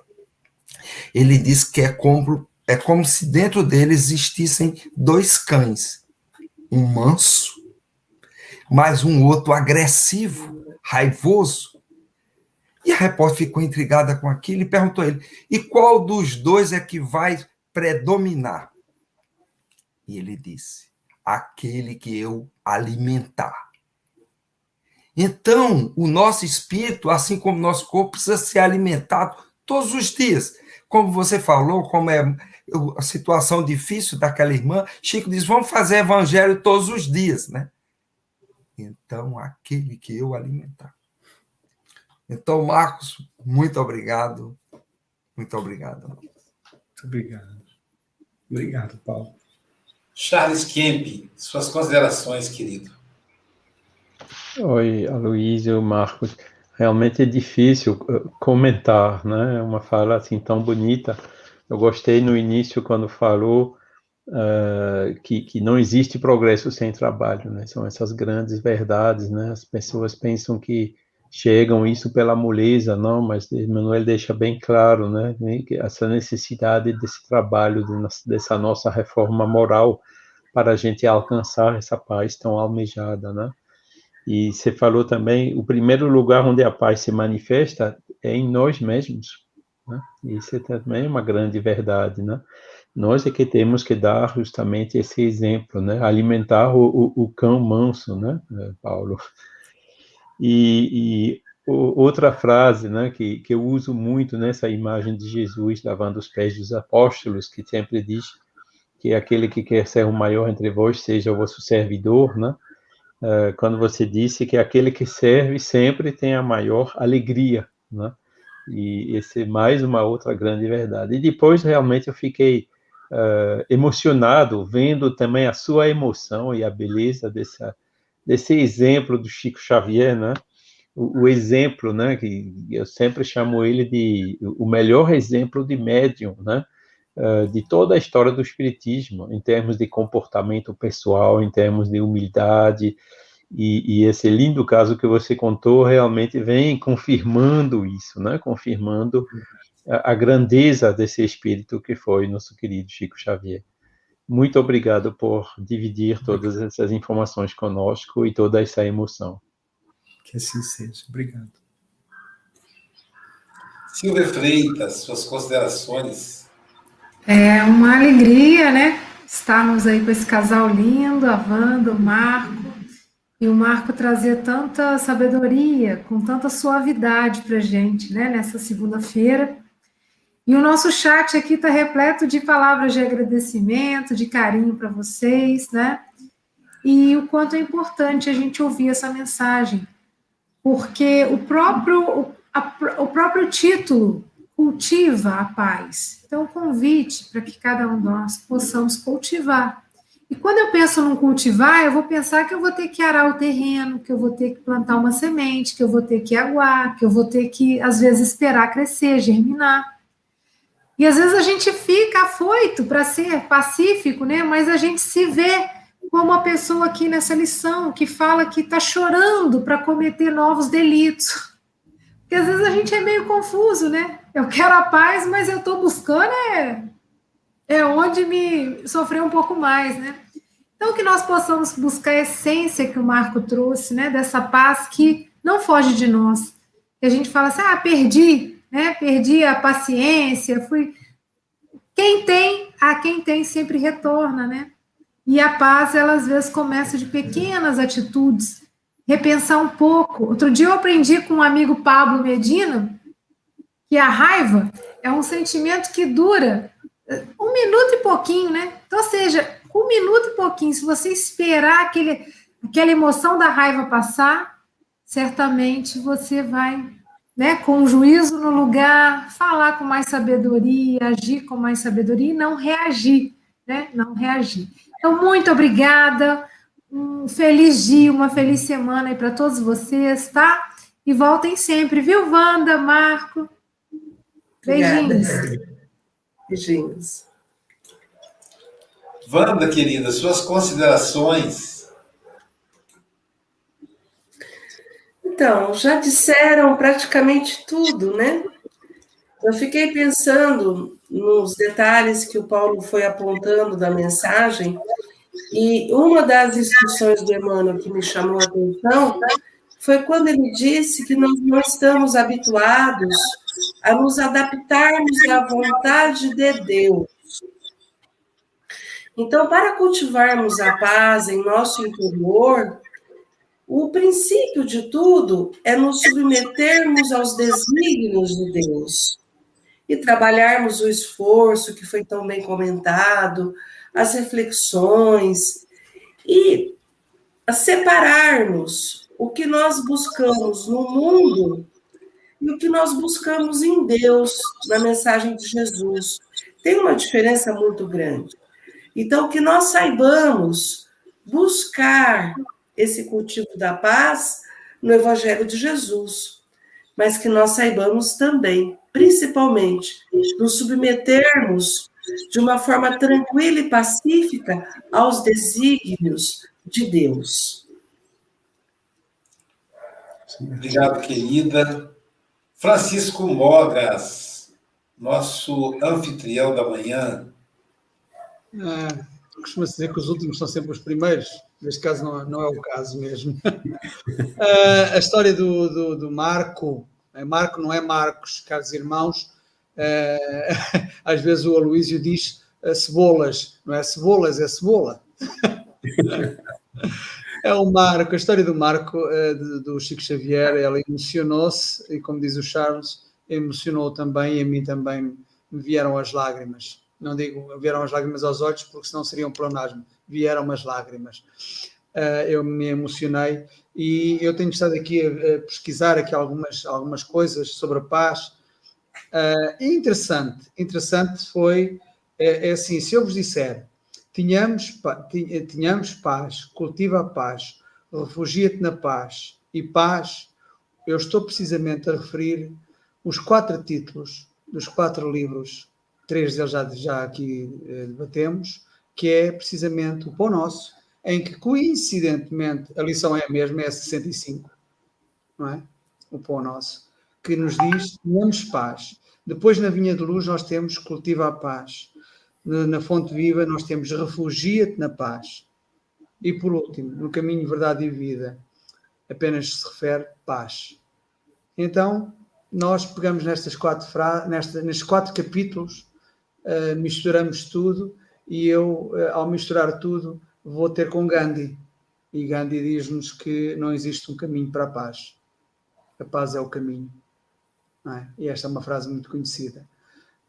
Ele disse que é como, é como se dentro dele existissem dois cães, um manso, mais um outro agressivo, raivoso, e a repórter ficou intrigada com aquilo e perguntou a ele: e qual dos dois é que vai predominar? E ele disse: aquele que eu alimentar. Então, o nosso espírito, assim como o nosso corpo, precisa ser alimentado todos os dias. Como você falou, como é a situação difícil daquela irmã, Chico diz: vamos fazer evangelho todos os dias, né? Então, aquele que eu alimentar. Então, Marcos, muito obrigado. Muito obrigado. Muito obrigado. Obrigado, Paulo. Charles Kemp, suas considerações, querido. Oi, Aloysio, Marcos. Realmente é difícil eh, comentar, né? Uma fala assim tão bonita. Eu gostei no início quando falou uh, que, que não existe progresso sem trabalho, né? São essas grandes verdades, né? As pessoas pensam que chegam isso pela moleza, não, mas Emmanuel deixa bem claro, né, essa necessidade desse trabalho, dessa nossa reforma moral para a gente alcançar essa paz tão almejada, né? E você falou também, o primeiro lugar onde a paz se manifesta é em nós mesmos, né? Isso é também uma grande verdade, né? Nós é que temos que dar justamente esse exemplo, né? Alimentar o, o, o cão manso, né, Paulo? E, e outra frase né, que, que eu uso muito nessa imagem de Jesus lavando os pés dos apóstolos, que sempre diz que aquele que quer ser o maior entre vós seja o vosso servidor, né? Uh, quando você disse que aquele que serve sempre tem a maior alegria, né? E esse é mais uma outra grande verdade. E depois realmente eu fiquei uh, emocionado vendo também a sua emoção e a beleza dessa, desse exemplo do Chico Xavier, né? O, o, exemplo, né? Que eu sempre chamo ele de o melhor exemplo de médium, né? Uh, de toda a história do espiritismo, em termos de comportamento pessoal, em termos de humildade, e, e, esse lindo caso que você contou realmente vem confirmando isso, né? Confirmando a, a, grandeza desse espírito que foi nosso querido Chico Xavier. Muito obrigado por dividir todas essas informações conosco e toda essa emoção. Que assim seja. Obrigado. Silvia Freitas, suas considerações. É uma alegria, né? Estarmos aí com esse casal lindo, a Wanda, o Marco, e o Marco trazia tanta sabedoria, com tanta suavidade para gente, né, nessa segunda-feira. E o nosso chat aqui está repleto de palavras de agradecimento, de carinho para vocês, né? E o quanto é importante a gente ouvir essa mensagem, porque o próprio, o, a, o próprio título cultiva a paz. Então, o convite para que cada um de nós possamos cultivar e quando eu penso num cultivar, eu vou pensar que eu vou ter que arar o terreno, que eu vou ter que plantar uma semente, que eu vou ter que aguar, que eu vou ter que, às vezes, esperar crescer, germinar. E às vezes a gente fica afoito para ser pacífico, né? Mas a gente se vê como a pessoa aqui nessa lição que fala que está chorando para cometer novos delitos. Porque às vezes a gente é meio confuso, né? Eu quero a paz, mas eu estou buscando é é onde me sofreu um pouco mais, né? Então, que nós possamos buscar a essência que o Marco trouxe, né? Dessa paz que não foge de nós. A gente fala assim, ah, perdi, né? Perdi a paciência, fui... Quem tem, a quem tem sempre retorna, né? E a paz, ela às vezes começa de pequenas atitudes, repensar um pouco. Outro dia eu aprendi com um amigo Pablo Medina que a raiva é um sentimento que dura um minuto e pouquinho, né? Então, ou seja, um minuto e pouquinho, se você esperar aquele, aquela emoção da raiva passar, certamente você vai, né, com o juízo no lugar, falar com mais sabedoria, agir com mais sabedoria e não reagir, né? Não reagir. Então, muito obrigada. Um feliz dia, uma feliz semana aí para todos vocês, tá? E voltem sempre, viu, Wanda, Marco? Beijinhos. Obrigada. Beijinhos. Wanda, querida, suas considerações. Então, já disseram praticamente tudo, né? Eu fiquei pensando nos detalhes que o Paulo foi apontando da mensagem, e uma das instruções do Emmanuel que me chamou a atenção foi quando ele disse que nós não estamos habituados a nos adaptarmos à vontade de Deus. Então, para cultivarmos a paz em nosso interior, o princípio de tudo é nos submetermos aos desígnios de Deus e trabalharmos o esforço que foi tão bem comentado, as reflexões e separarmos o que nós buscamos no mundo e o que nós buscamos em Deus, na mensagem de Jesus. Tem uma diferença muito grande. Então, que nós saibamos buscar esse cultivo da paz no Evangelho de Jesus, mas que nós saibamos também, principalmente, nos submetermos de uma forma tranquila e pacífica aos desígnios de Deus. Obrigado, querida. Francisco Mogas, nosso anfitrião da manhã. Ah, Costuma-se dizer que os últimos são sempre os primeiros, neste caso não, não é o caso mesmo. <laughs> ah, a história do, do, do, Marco, é Marco não é Marcos, caros irmãos, ah, <laughs> às vezes o Aloísio diz ah, cebolas, não é cebolas, é cebola. <laughs> É o Marco, a história do Marco, eh, do Chico Xavier, ela emocionou-se e, como diz o Charles, emocionou também e a mim também me vieram as lágrimas. Não digo vieram as lágrimas aos olhos, porque senão seriam um pleonasmo. Vieram as lágrimas. uh, eu me emocionei e eu tenho estado aqui a, pesquisar aqui algumas, algumas coisas sobre a paz. Uh, e interessante, interessante foi, é, é, assim, se eu vos disser, tínhamos, tínhamos paz, cultiva a paz, refugia-te na paz e paz, eu estou precisamente a referir os quatro títulos dos quatro livros, três deles já, já aqui eh, debatemos, que é precisamente o Pão Nosso, em que coincidentemente a lição é a mesma, é a 65, não é? O Pão Nosso, que nos diz: tenhamos paz. Depois, na Vinha de Luz, nós temos cultiva a paz. Na, Fonte Viva, nós temos refugia-te na paz. E por último, no caminho, verdade e vida, apenas se refere paz. Então, nós pegamos nestas quatro frases, nesta, nestes quatro capítulos, uh, misturamos tudo e eu, uh, ao misturar tudo, vou ter com Gandhi. E Gandhi diz-nos que não existe um caminho para a paz. A paz é o caminho. É? E esta é uma frase muito conhecida.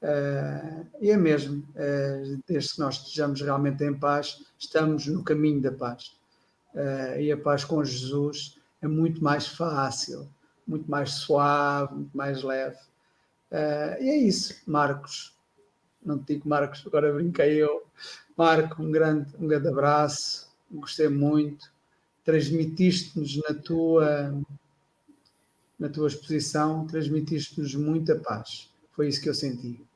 Uh, e é mesmo, uh, desde que nós estejamos realmente em paz, estamos no caminho da paz. Uh, e a paz com Jesus é muito mais fácil, muito mais suave, muito mais leve. E é isso, Marcos. Não te digo Marcos, agora brinquei eu. Marco, um grande, um grande abraço, gostei muito. Transmitiste-nos na tua, na tua exposição, transmitiste-nos muita paz. Foi isso que eu senti.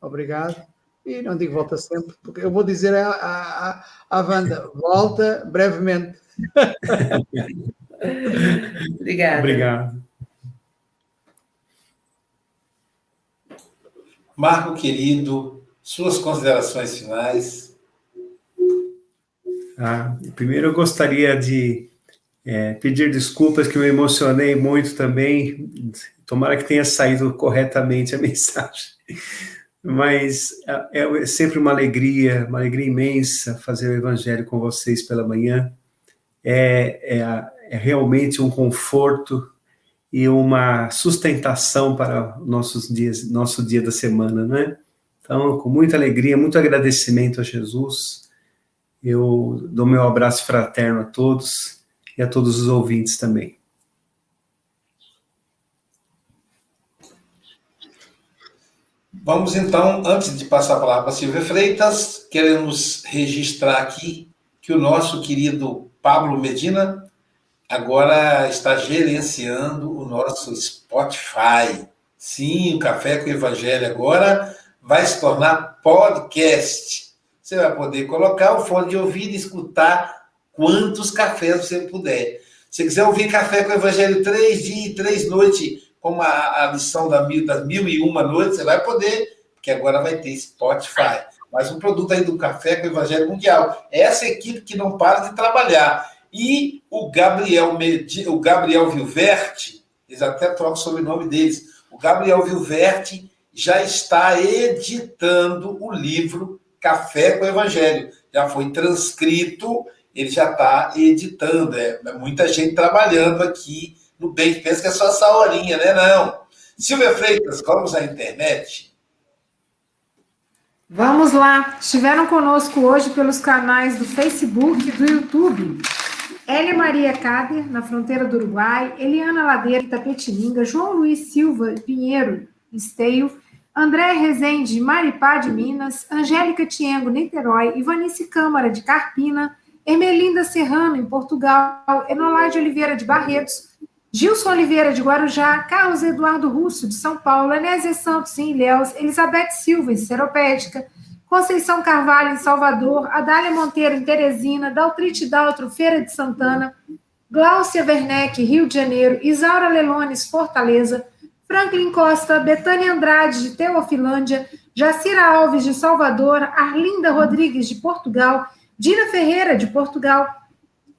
Obrigado. E não digo volta sempre, porque eu vou dizer à, à, à Wanda, volta brevemente. <laughs> Obrigada. Obrigado. Marco querido, suas considerações finais. Ah, primeiro eu gostaria de é, pedir desculpas que eu me emocionei muito também. Tomara que tenha saído corretamente a <laughs> mensagem. Mas é, é sempre uma alegria, uma alegria imensa fazer o evangelho com vocês pela manhã. É, é, é realmente um conforto e uma sustentação para nossos dias, nosso dia da semana, né? Então, com muita alegria, muito agradecimento a Jesus, eu dou meu abraço fraterno a todos e a todos os ouvintes também. Vamos então, antes de passar a palavra para Silvia Freitas, queremos registrar aqui que o nosso querido Pablo Medina agora está gerenciando o nosso Spotify. Sim, o Café com o Evangelho agora vai se tornar podcast. Você vai poder colocar o fone de ouvido e escutar quantos cafés você puder. Se quiser ouvir Café com o Evangelho três dias e três noites, como a, a lição da mil, das mil e uma noites, você vai poder, porque agora vai ter Spotify. Mas um produto aí do Café com o Evangelho Mundial. Essa equipe que não para de trabalhar. E o Gabriel, Medi, o Gabriel Vilverte, eles até trocam o nome deles, o Gabriel Vilverte já está editando o livro Café com o Evangelho. Já foi transcrito, ele já está editando. É, é, muita gente trabalhando aqui no bem. Pensa que é só essa horinha, né? Não. Silvia Freitas, vamos à internet. Vamos lá. Estiveram conosco hoje pelos canais do Facebook e do YouTube. Elia Maria Cader, na fronteira do Uruguai, Eliana Ladeira, Itapetininga, João Luiz Silva Pinheiro, Esteio, André Rezende, Maripá de Minas, Angélica Tiengo, Niterói, Ivanice Câmara, de Carpina, Ermelinda Serrano, em Portugal, Enolade Oliveira, de Barretos, Gilson Oliveira, de Guarujá, Carlos Eduardo Russo, de São Paulo, Anésia Santos, em Ilhéus, Elizabeth Silva, em Seropédica, Conceição Carvalho, em Salvador, Adália Monteiro, em Teresina, Daltrite Daltro, Feira de Santana, Gláucia Werneck, Rio de Janeiro, Isaura Lelones, Fortaleza, Franklin Costa, Betânia Andrade, de Teofilândia, Jacira Alves, de Salvador, Arlinda Rodrigues, de Portugal, Dina Ferreira, de Portugal,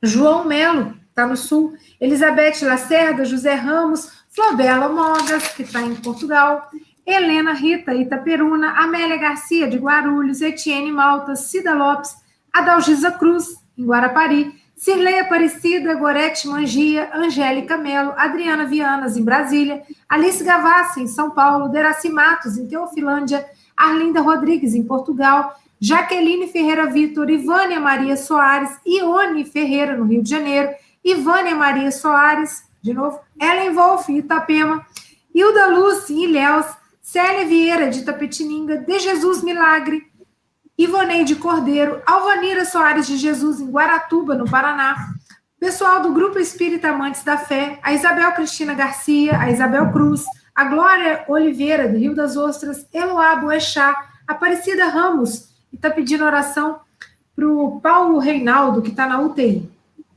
João Melo, está no Sul, Elizabeth Lacerda, José Ramos, Flobela Mogas, que está em Portugal, Helena Rita Itaperuna, Amélia Garcia de Guarulhos, Etienne Malta, Cida Lopes, Adalgisa Cruz, em Guarapari, Cirlei Aparecida, Gorete Mangia, Angélica Melo, Adriana Vianas, em Brasília, Alice Gavassi, em São Paulo, Deraci Matos, em Teofilândia, Arlinda Rodrigues, em Portugal, Jaqueline Ferreira Vitor, Ivânia Maria Soares, Ione Ferreira, no Rio de Janeiro, Ivânia Maria Soares, de novo, Ellen Wolf, Itapema, Hilda em Ilhéus, Célia Vieira, de Tapetininga, De Jesus Milagre, Ivoneide Cordeiro, Alvanira Soares de Jesus, em Guaratuba, no Paraná, pessoal do Grupo Espírita Amantes da Fé, a Isabel Cristina Garcia, a Isabel Cruz, a Glória Oliveira, do Rio das Ostras, Eloá Boechat, Aparecida Ramos, e está pedindo oração para o Paulo Reinaldo, que está na UTI.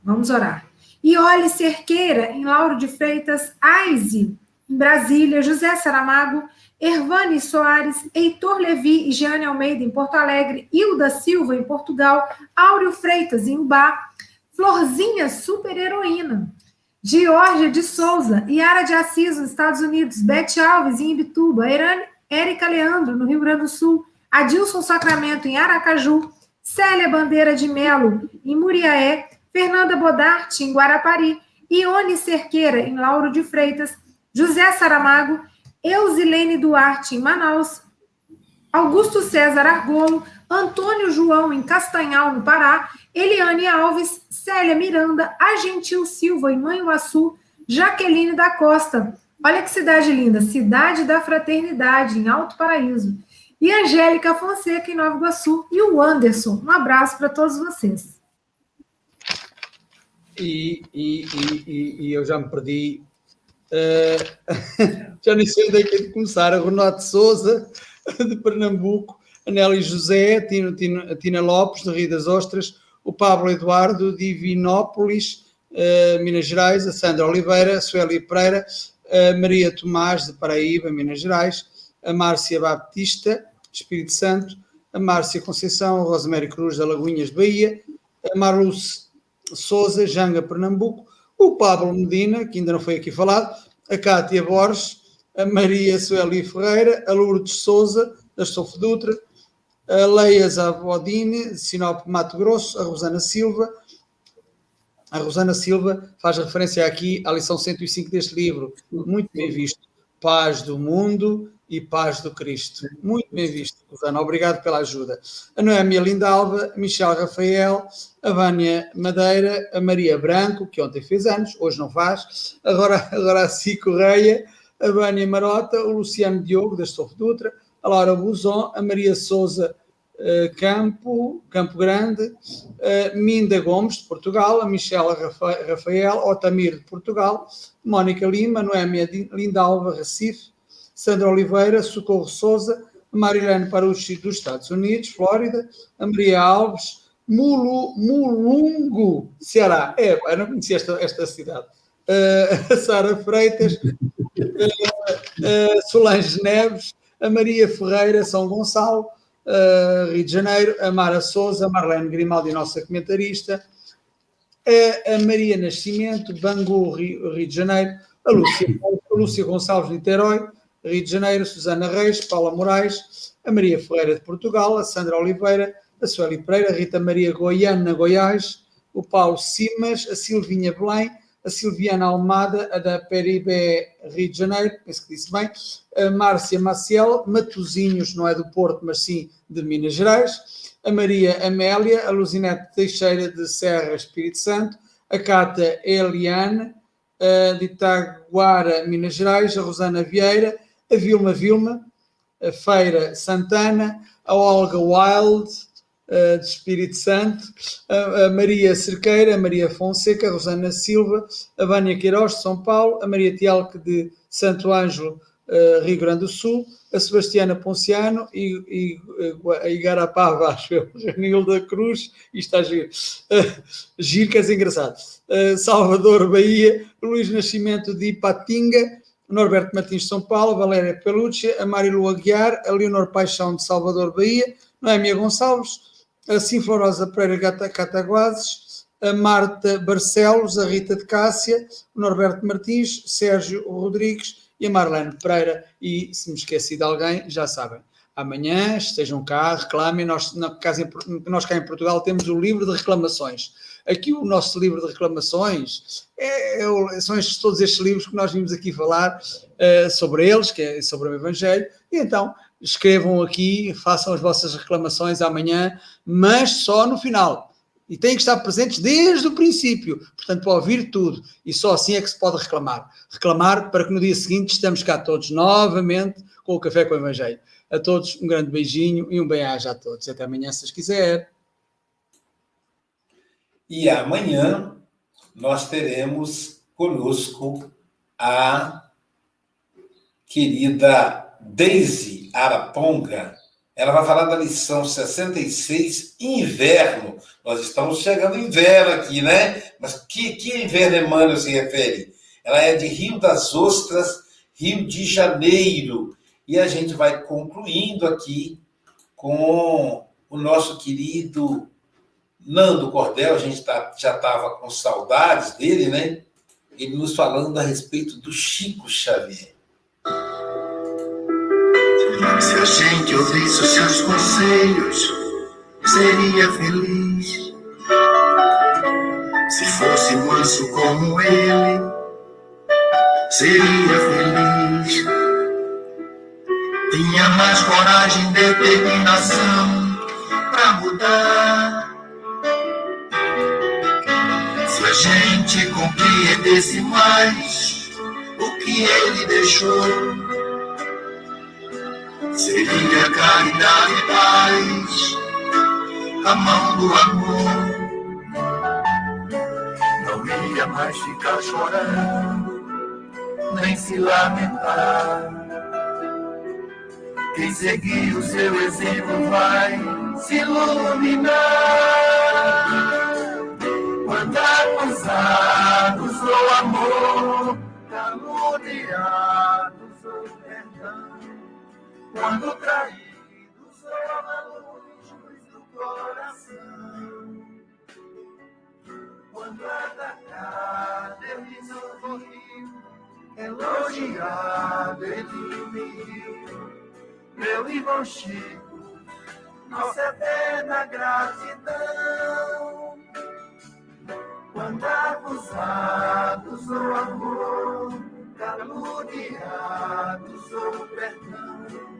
Vamos orar. Iole Cerqueira, em Lauro de Freitas, Aize, em Brasília, José Saramago, Ervane Soares, Heitor Levi e Jeane Almeida, em Porto Alegre, Hilda Silva, em Portugal, Áureo Freitas, em Ubá, Florzinha Super Heroína, Georgia de Souza, Yara de Assis, nos Estados Unidos, Bete Alves, em Ibituba, Érica Leandro, no Rio Grande do Sul, Adilson Sacramento, em Aracaju, Célia Bandeira de Melo, em Muriaé, Fernanda Bodarte, em Guarapari, Ione Cerqueira, em Lauro de Freitas, José Saramago, Eusilene Duarte, em Manaus, Augusto César Argolo, Antônio João, em Castanhal, no Pará, Eliane Alves, Célia Miranda, Agentil Silva, em Manhuaçu, Jaqueline da Costa. Olha que cidade linda, Cidade da Fraternidade, em Alto Paraíso e Angélica Fonseca, em Nova Iguaçu, e o Anderson. Um abraço para todos vocês. E, e, e, e, eu já me perdi. Uh, <laughs> já nem sei onde é que é de começar. A Renato Souza, de Pernambuco, a José, a Tina, Tina, Lopes, de Rio das Ostras, o Pablo Eduardo, de Divinópolis, uh, Minas Gerais, a Sandra Oliveira, a Sueli Pereira, a Maria Tomás, de Paraíba, Minas Gerais, a Márcia Baptista, Espírito Santo, a Márcia Conceição, a Rosemary Cruz da Lagoinhas, Bahia, a Marluce Souza, Janga, Pernambuco, o Pablo Medina, que ainda não foi aqui falado, a Cátia Borges, a Maria Sueli Ferreira, a Lourdes Souza, da Estofo Dutra, a Leia Zavodini, de Sinop, Mato Grosso, a Rosana Silva. A Rosana Silva faz referência aqui à lição 105 deste livro, muito bem visto. Paz do mundo, e paz do Cristo. Muito bem visto, Rosana. Obrigado pela ajuda. A Noémia Lindalva, Michel Rafael, a Vânia Madeira, a Maria Branco, que ontem fez anos, hoje não faz, agora, <laughs> agora a Si Correia, a Vânia Marota, o Luciano Diogo, da Estofo Dutra, a Laura Buzon, a Maria Souza uh, Campo, Campo Grande, a Minda Gomes, de Portugal, a Michela Rafael, Otamir, de Portugal, Mónica Lima, Noémia Lindalva, Recife, Sandra Oliveira, Socorro Souza, Marilene Parucci dos Estados Unidos, Flórida, Maria Alves, Mulu, Mulungu, Ceará. É, eu não conhecia esta, esta cidade. Uh, a <laughs> Sara Freitas, uh, uh, Solange Neves, a Maria Ferreira, São Gonçalo, Rio de Janeiro, a Mara Souza, Marlene Grimaldi, nossa comentarista, a Maria Nascimento, Bangu, Rio, Rio de Janeiro, a Lúcia, a Lúcia Gonçalves, Niterói, Rio de Janeiro, Susana Reis, Paula Moraes, a Maria Ferreira de Portugal, a Sandra Oliveira, a Sueli Pereira, a Rita Maria Goiana, Goiás, o Paulo Simas, a Silvinha Belém, a Silviana Almada, a da Peribé, Rio de Janeiro, penso que disse bem, a Márcia Maciel, Matozinhos, não é do Porto, mas sim de Minas Gerais, a Maria Amélia, a Luzinete Teixeira de Serra, Espírito Santo, a Cata Eliane, de Itaguara, Minas Gerais, a Rosana Vieira, a Vilma Vilma, a Feira Santana, a Olga Wild, uh, de Espírito Santo, a, a, Maria Cerqueira, a Maria Fonseca, a Rosana Silva, a Vânia Queiroz, de São Paulo, a Maria Tialque, de Santo Ângelo, uh, Rio Grande do Sul, a Sebastiana Ponciano e, e a Igarapava, <laughs> acho eu, Nilda Cruz, e está giro. Uh, giro, que é engraçado. Uh, Salvador, Bahia, Luís Nascimento de Ipatinga, Norberto Martins de São Paulo, Valéria Pelucci, a Marilu Aguiar, a Leonor Paixão de Salvador, Bahia, Noémia Gonçalves, a Sinflorosa Pereira Cataguases, a Marta Barcelos, a Rita de Cássia, o Norberto Martins, Sérgio Rodrigues e a Marlene Pereira. E se me esqueci de alguém, já sabem. Amanhã estejam cá, reclamem. Nós, na nós cá em Portugal temos o livro de reclamações Aqui o nosso livro de reclamações é, é, são estes, todos estes livros que nós vimos aqui falar uh, sobre eles, que é sobre o Evangelho, e então escrevam aqui, façam as vossas reclamações amanhã, mas só no final. E têm que estar presentes desde o princípio, portanto, para ouvir tudo. E só assim é que se pode reclamar. Reclamar para que no dia seguinte estamos cá todos novamente com o Café com o Evangelho. A todos um grande beijinho e um bem-aja a todos. Até amanhã, se quiserem. E amanhã nós teremos conosco a querida Daisy Araponga. Ela vai falar da lição 66, inverno. Nós estamos chegando inverno aqui, né? Mas que, que inverno Emmanuel se refere? Ela é de Rio das Ostras, Rio de Janeiro. E a gente vai concluindo aqui com o nosso querido Nando Cordel, a gente tá, já estava com saudades dele, né? Ele nos falando a respeito do Chico Xavier. Se a gente ouvisse os seus conselhos, seria feliz. Se fosse manso como ele, seria feliz. Tinha mais coragem e determinação para mudar. Gente compreendesse mais o que ele deixou seria caridade e paz, a mão do amor. Não ia mais ficar chorando, nem se lamentar. Quem seguir o seu exemplo vai se iluminar. Quando acusados ou amor, caluniados ou perdão quando traídos sou a luz do coração. Quando atacado ele sorriu, elogiado ele me riu. Meu irmão Chico, nossa eterna gratidão. Quando acusados ou amor, caluniados ou perdão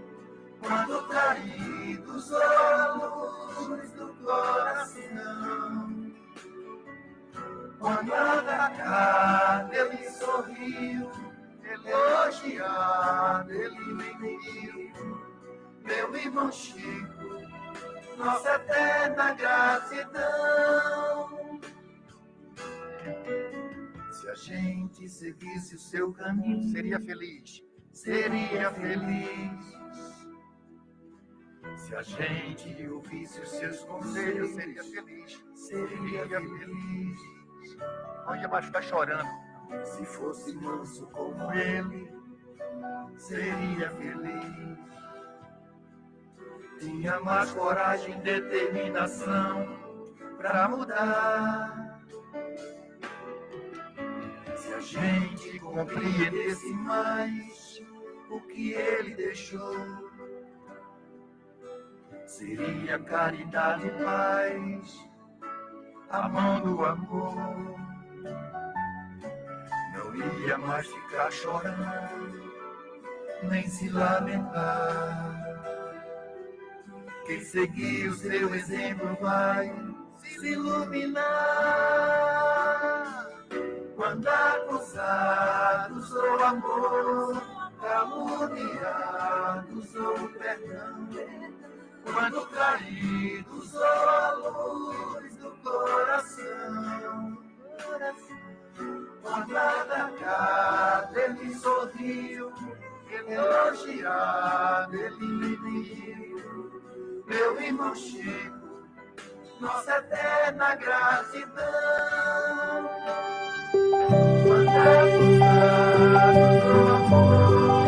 quando traídos a luz do coração. Quando atacado ele sorriu, elogiado ele me viu. Meu irmão Chico, nossa eterna gratidão. Se a gente seguisse o seu caminho, seria feliz, seria feliz. Se a gente ouvisse os seus conselhos, seria feliz, seria feliz. Ia mais ficar chorando. Se fosse manso como ele, seria feliz. Tinha mais coragem e determinação para mudar. Gente compreendesse mais o que ele deixou seria caridade e paz, a mão do amor. Não ia mais ficar chorando, nem se lamentar. Quem seguir o seu exemplo vai se iluminar. Quando acusados ou amor, caluniados ou perdão quando caídos a luz do coração. Quando atacado ele sorriu, elogiado ele me viu. Meu irmão Chico, nossa eterna gratidão. Quando acusado do amor,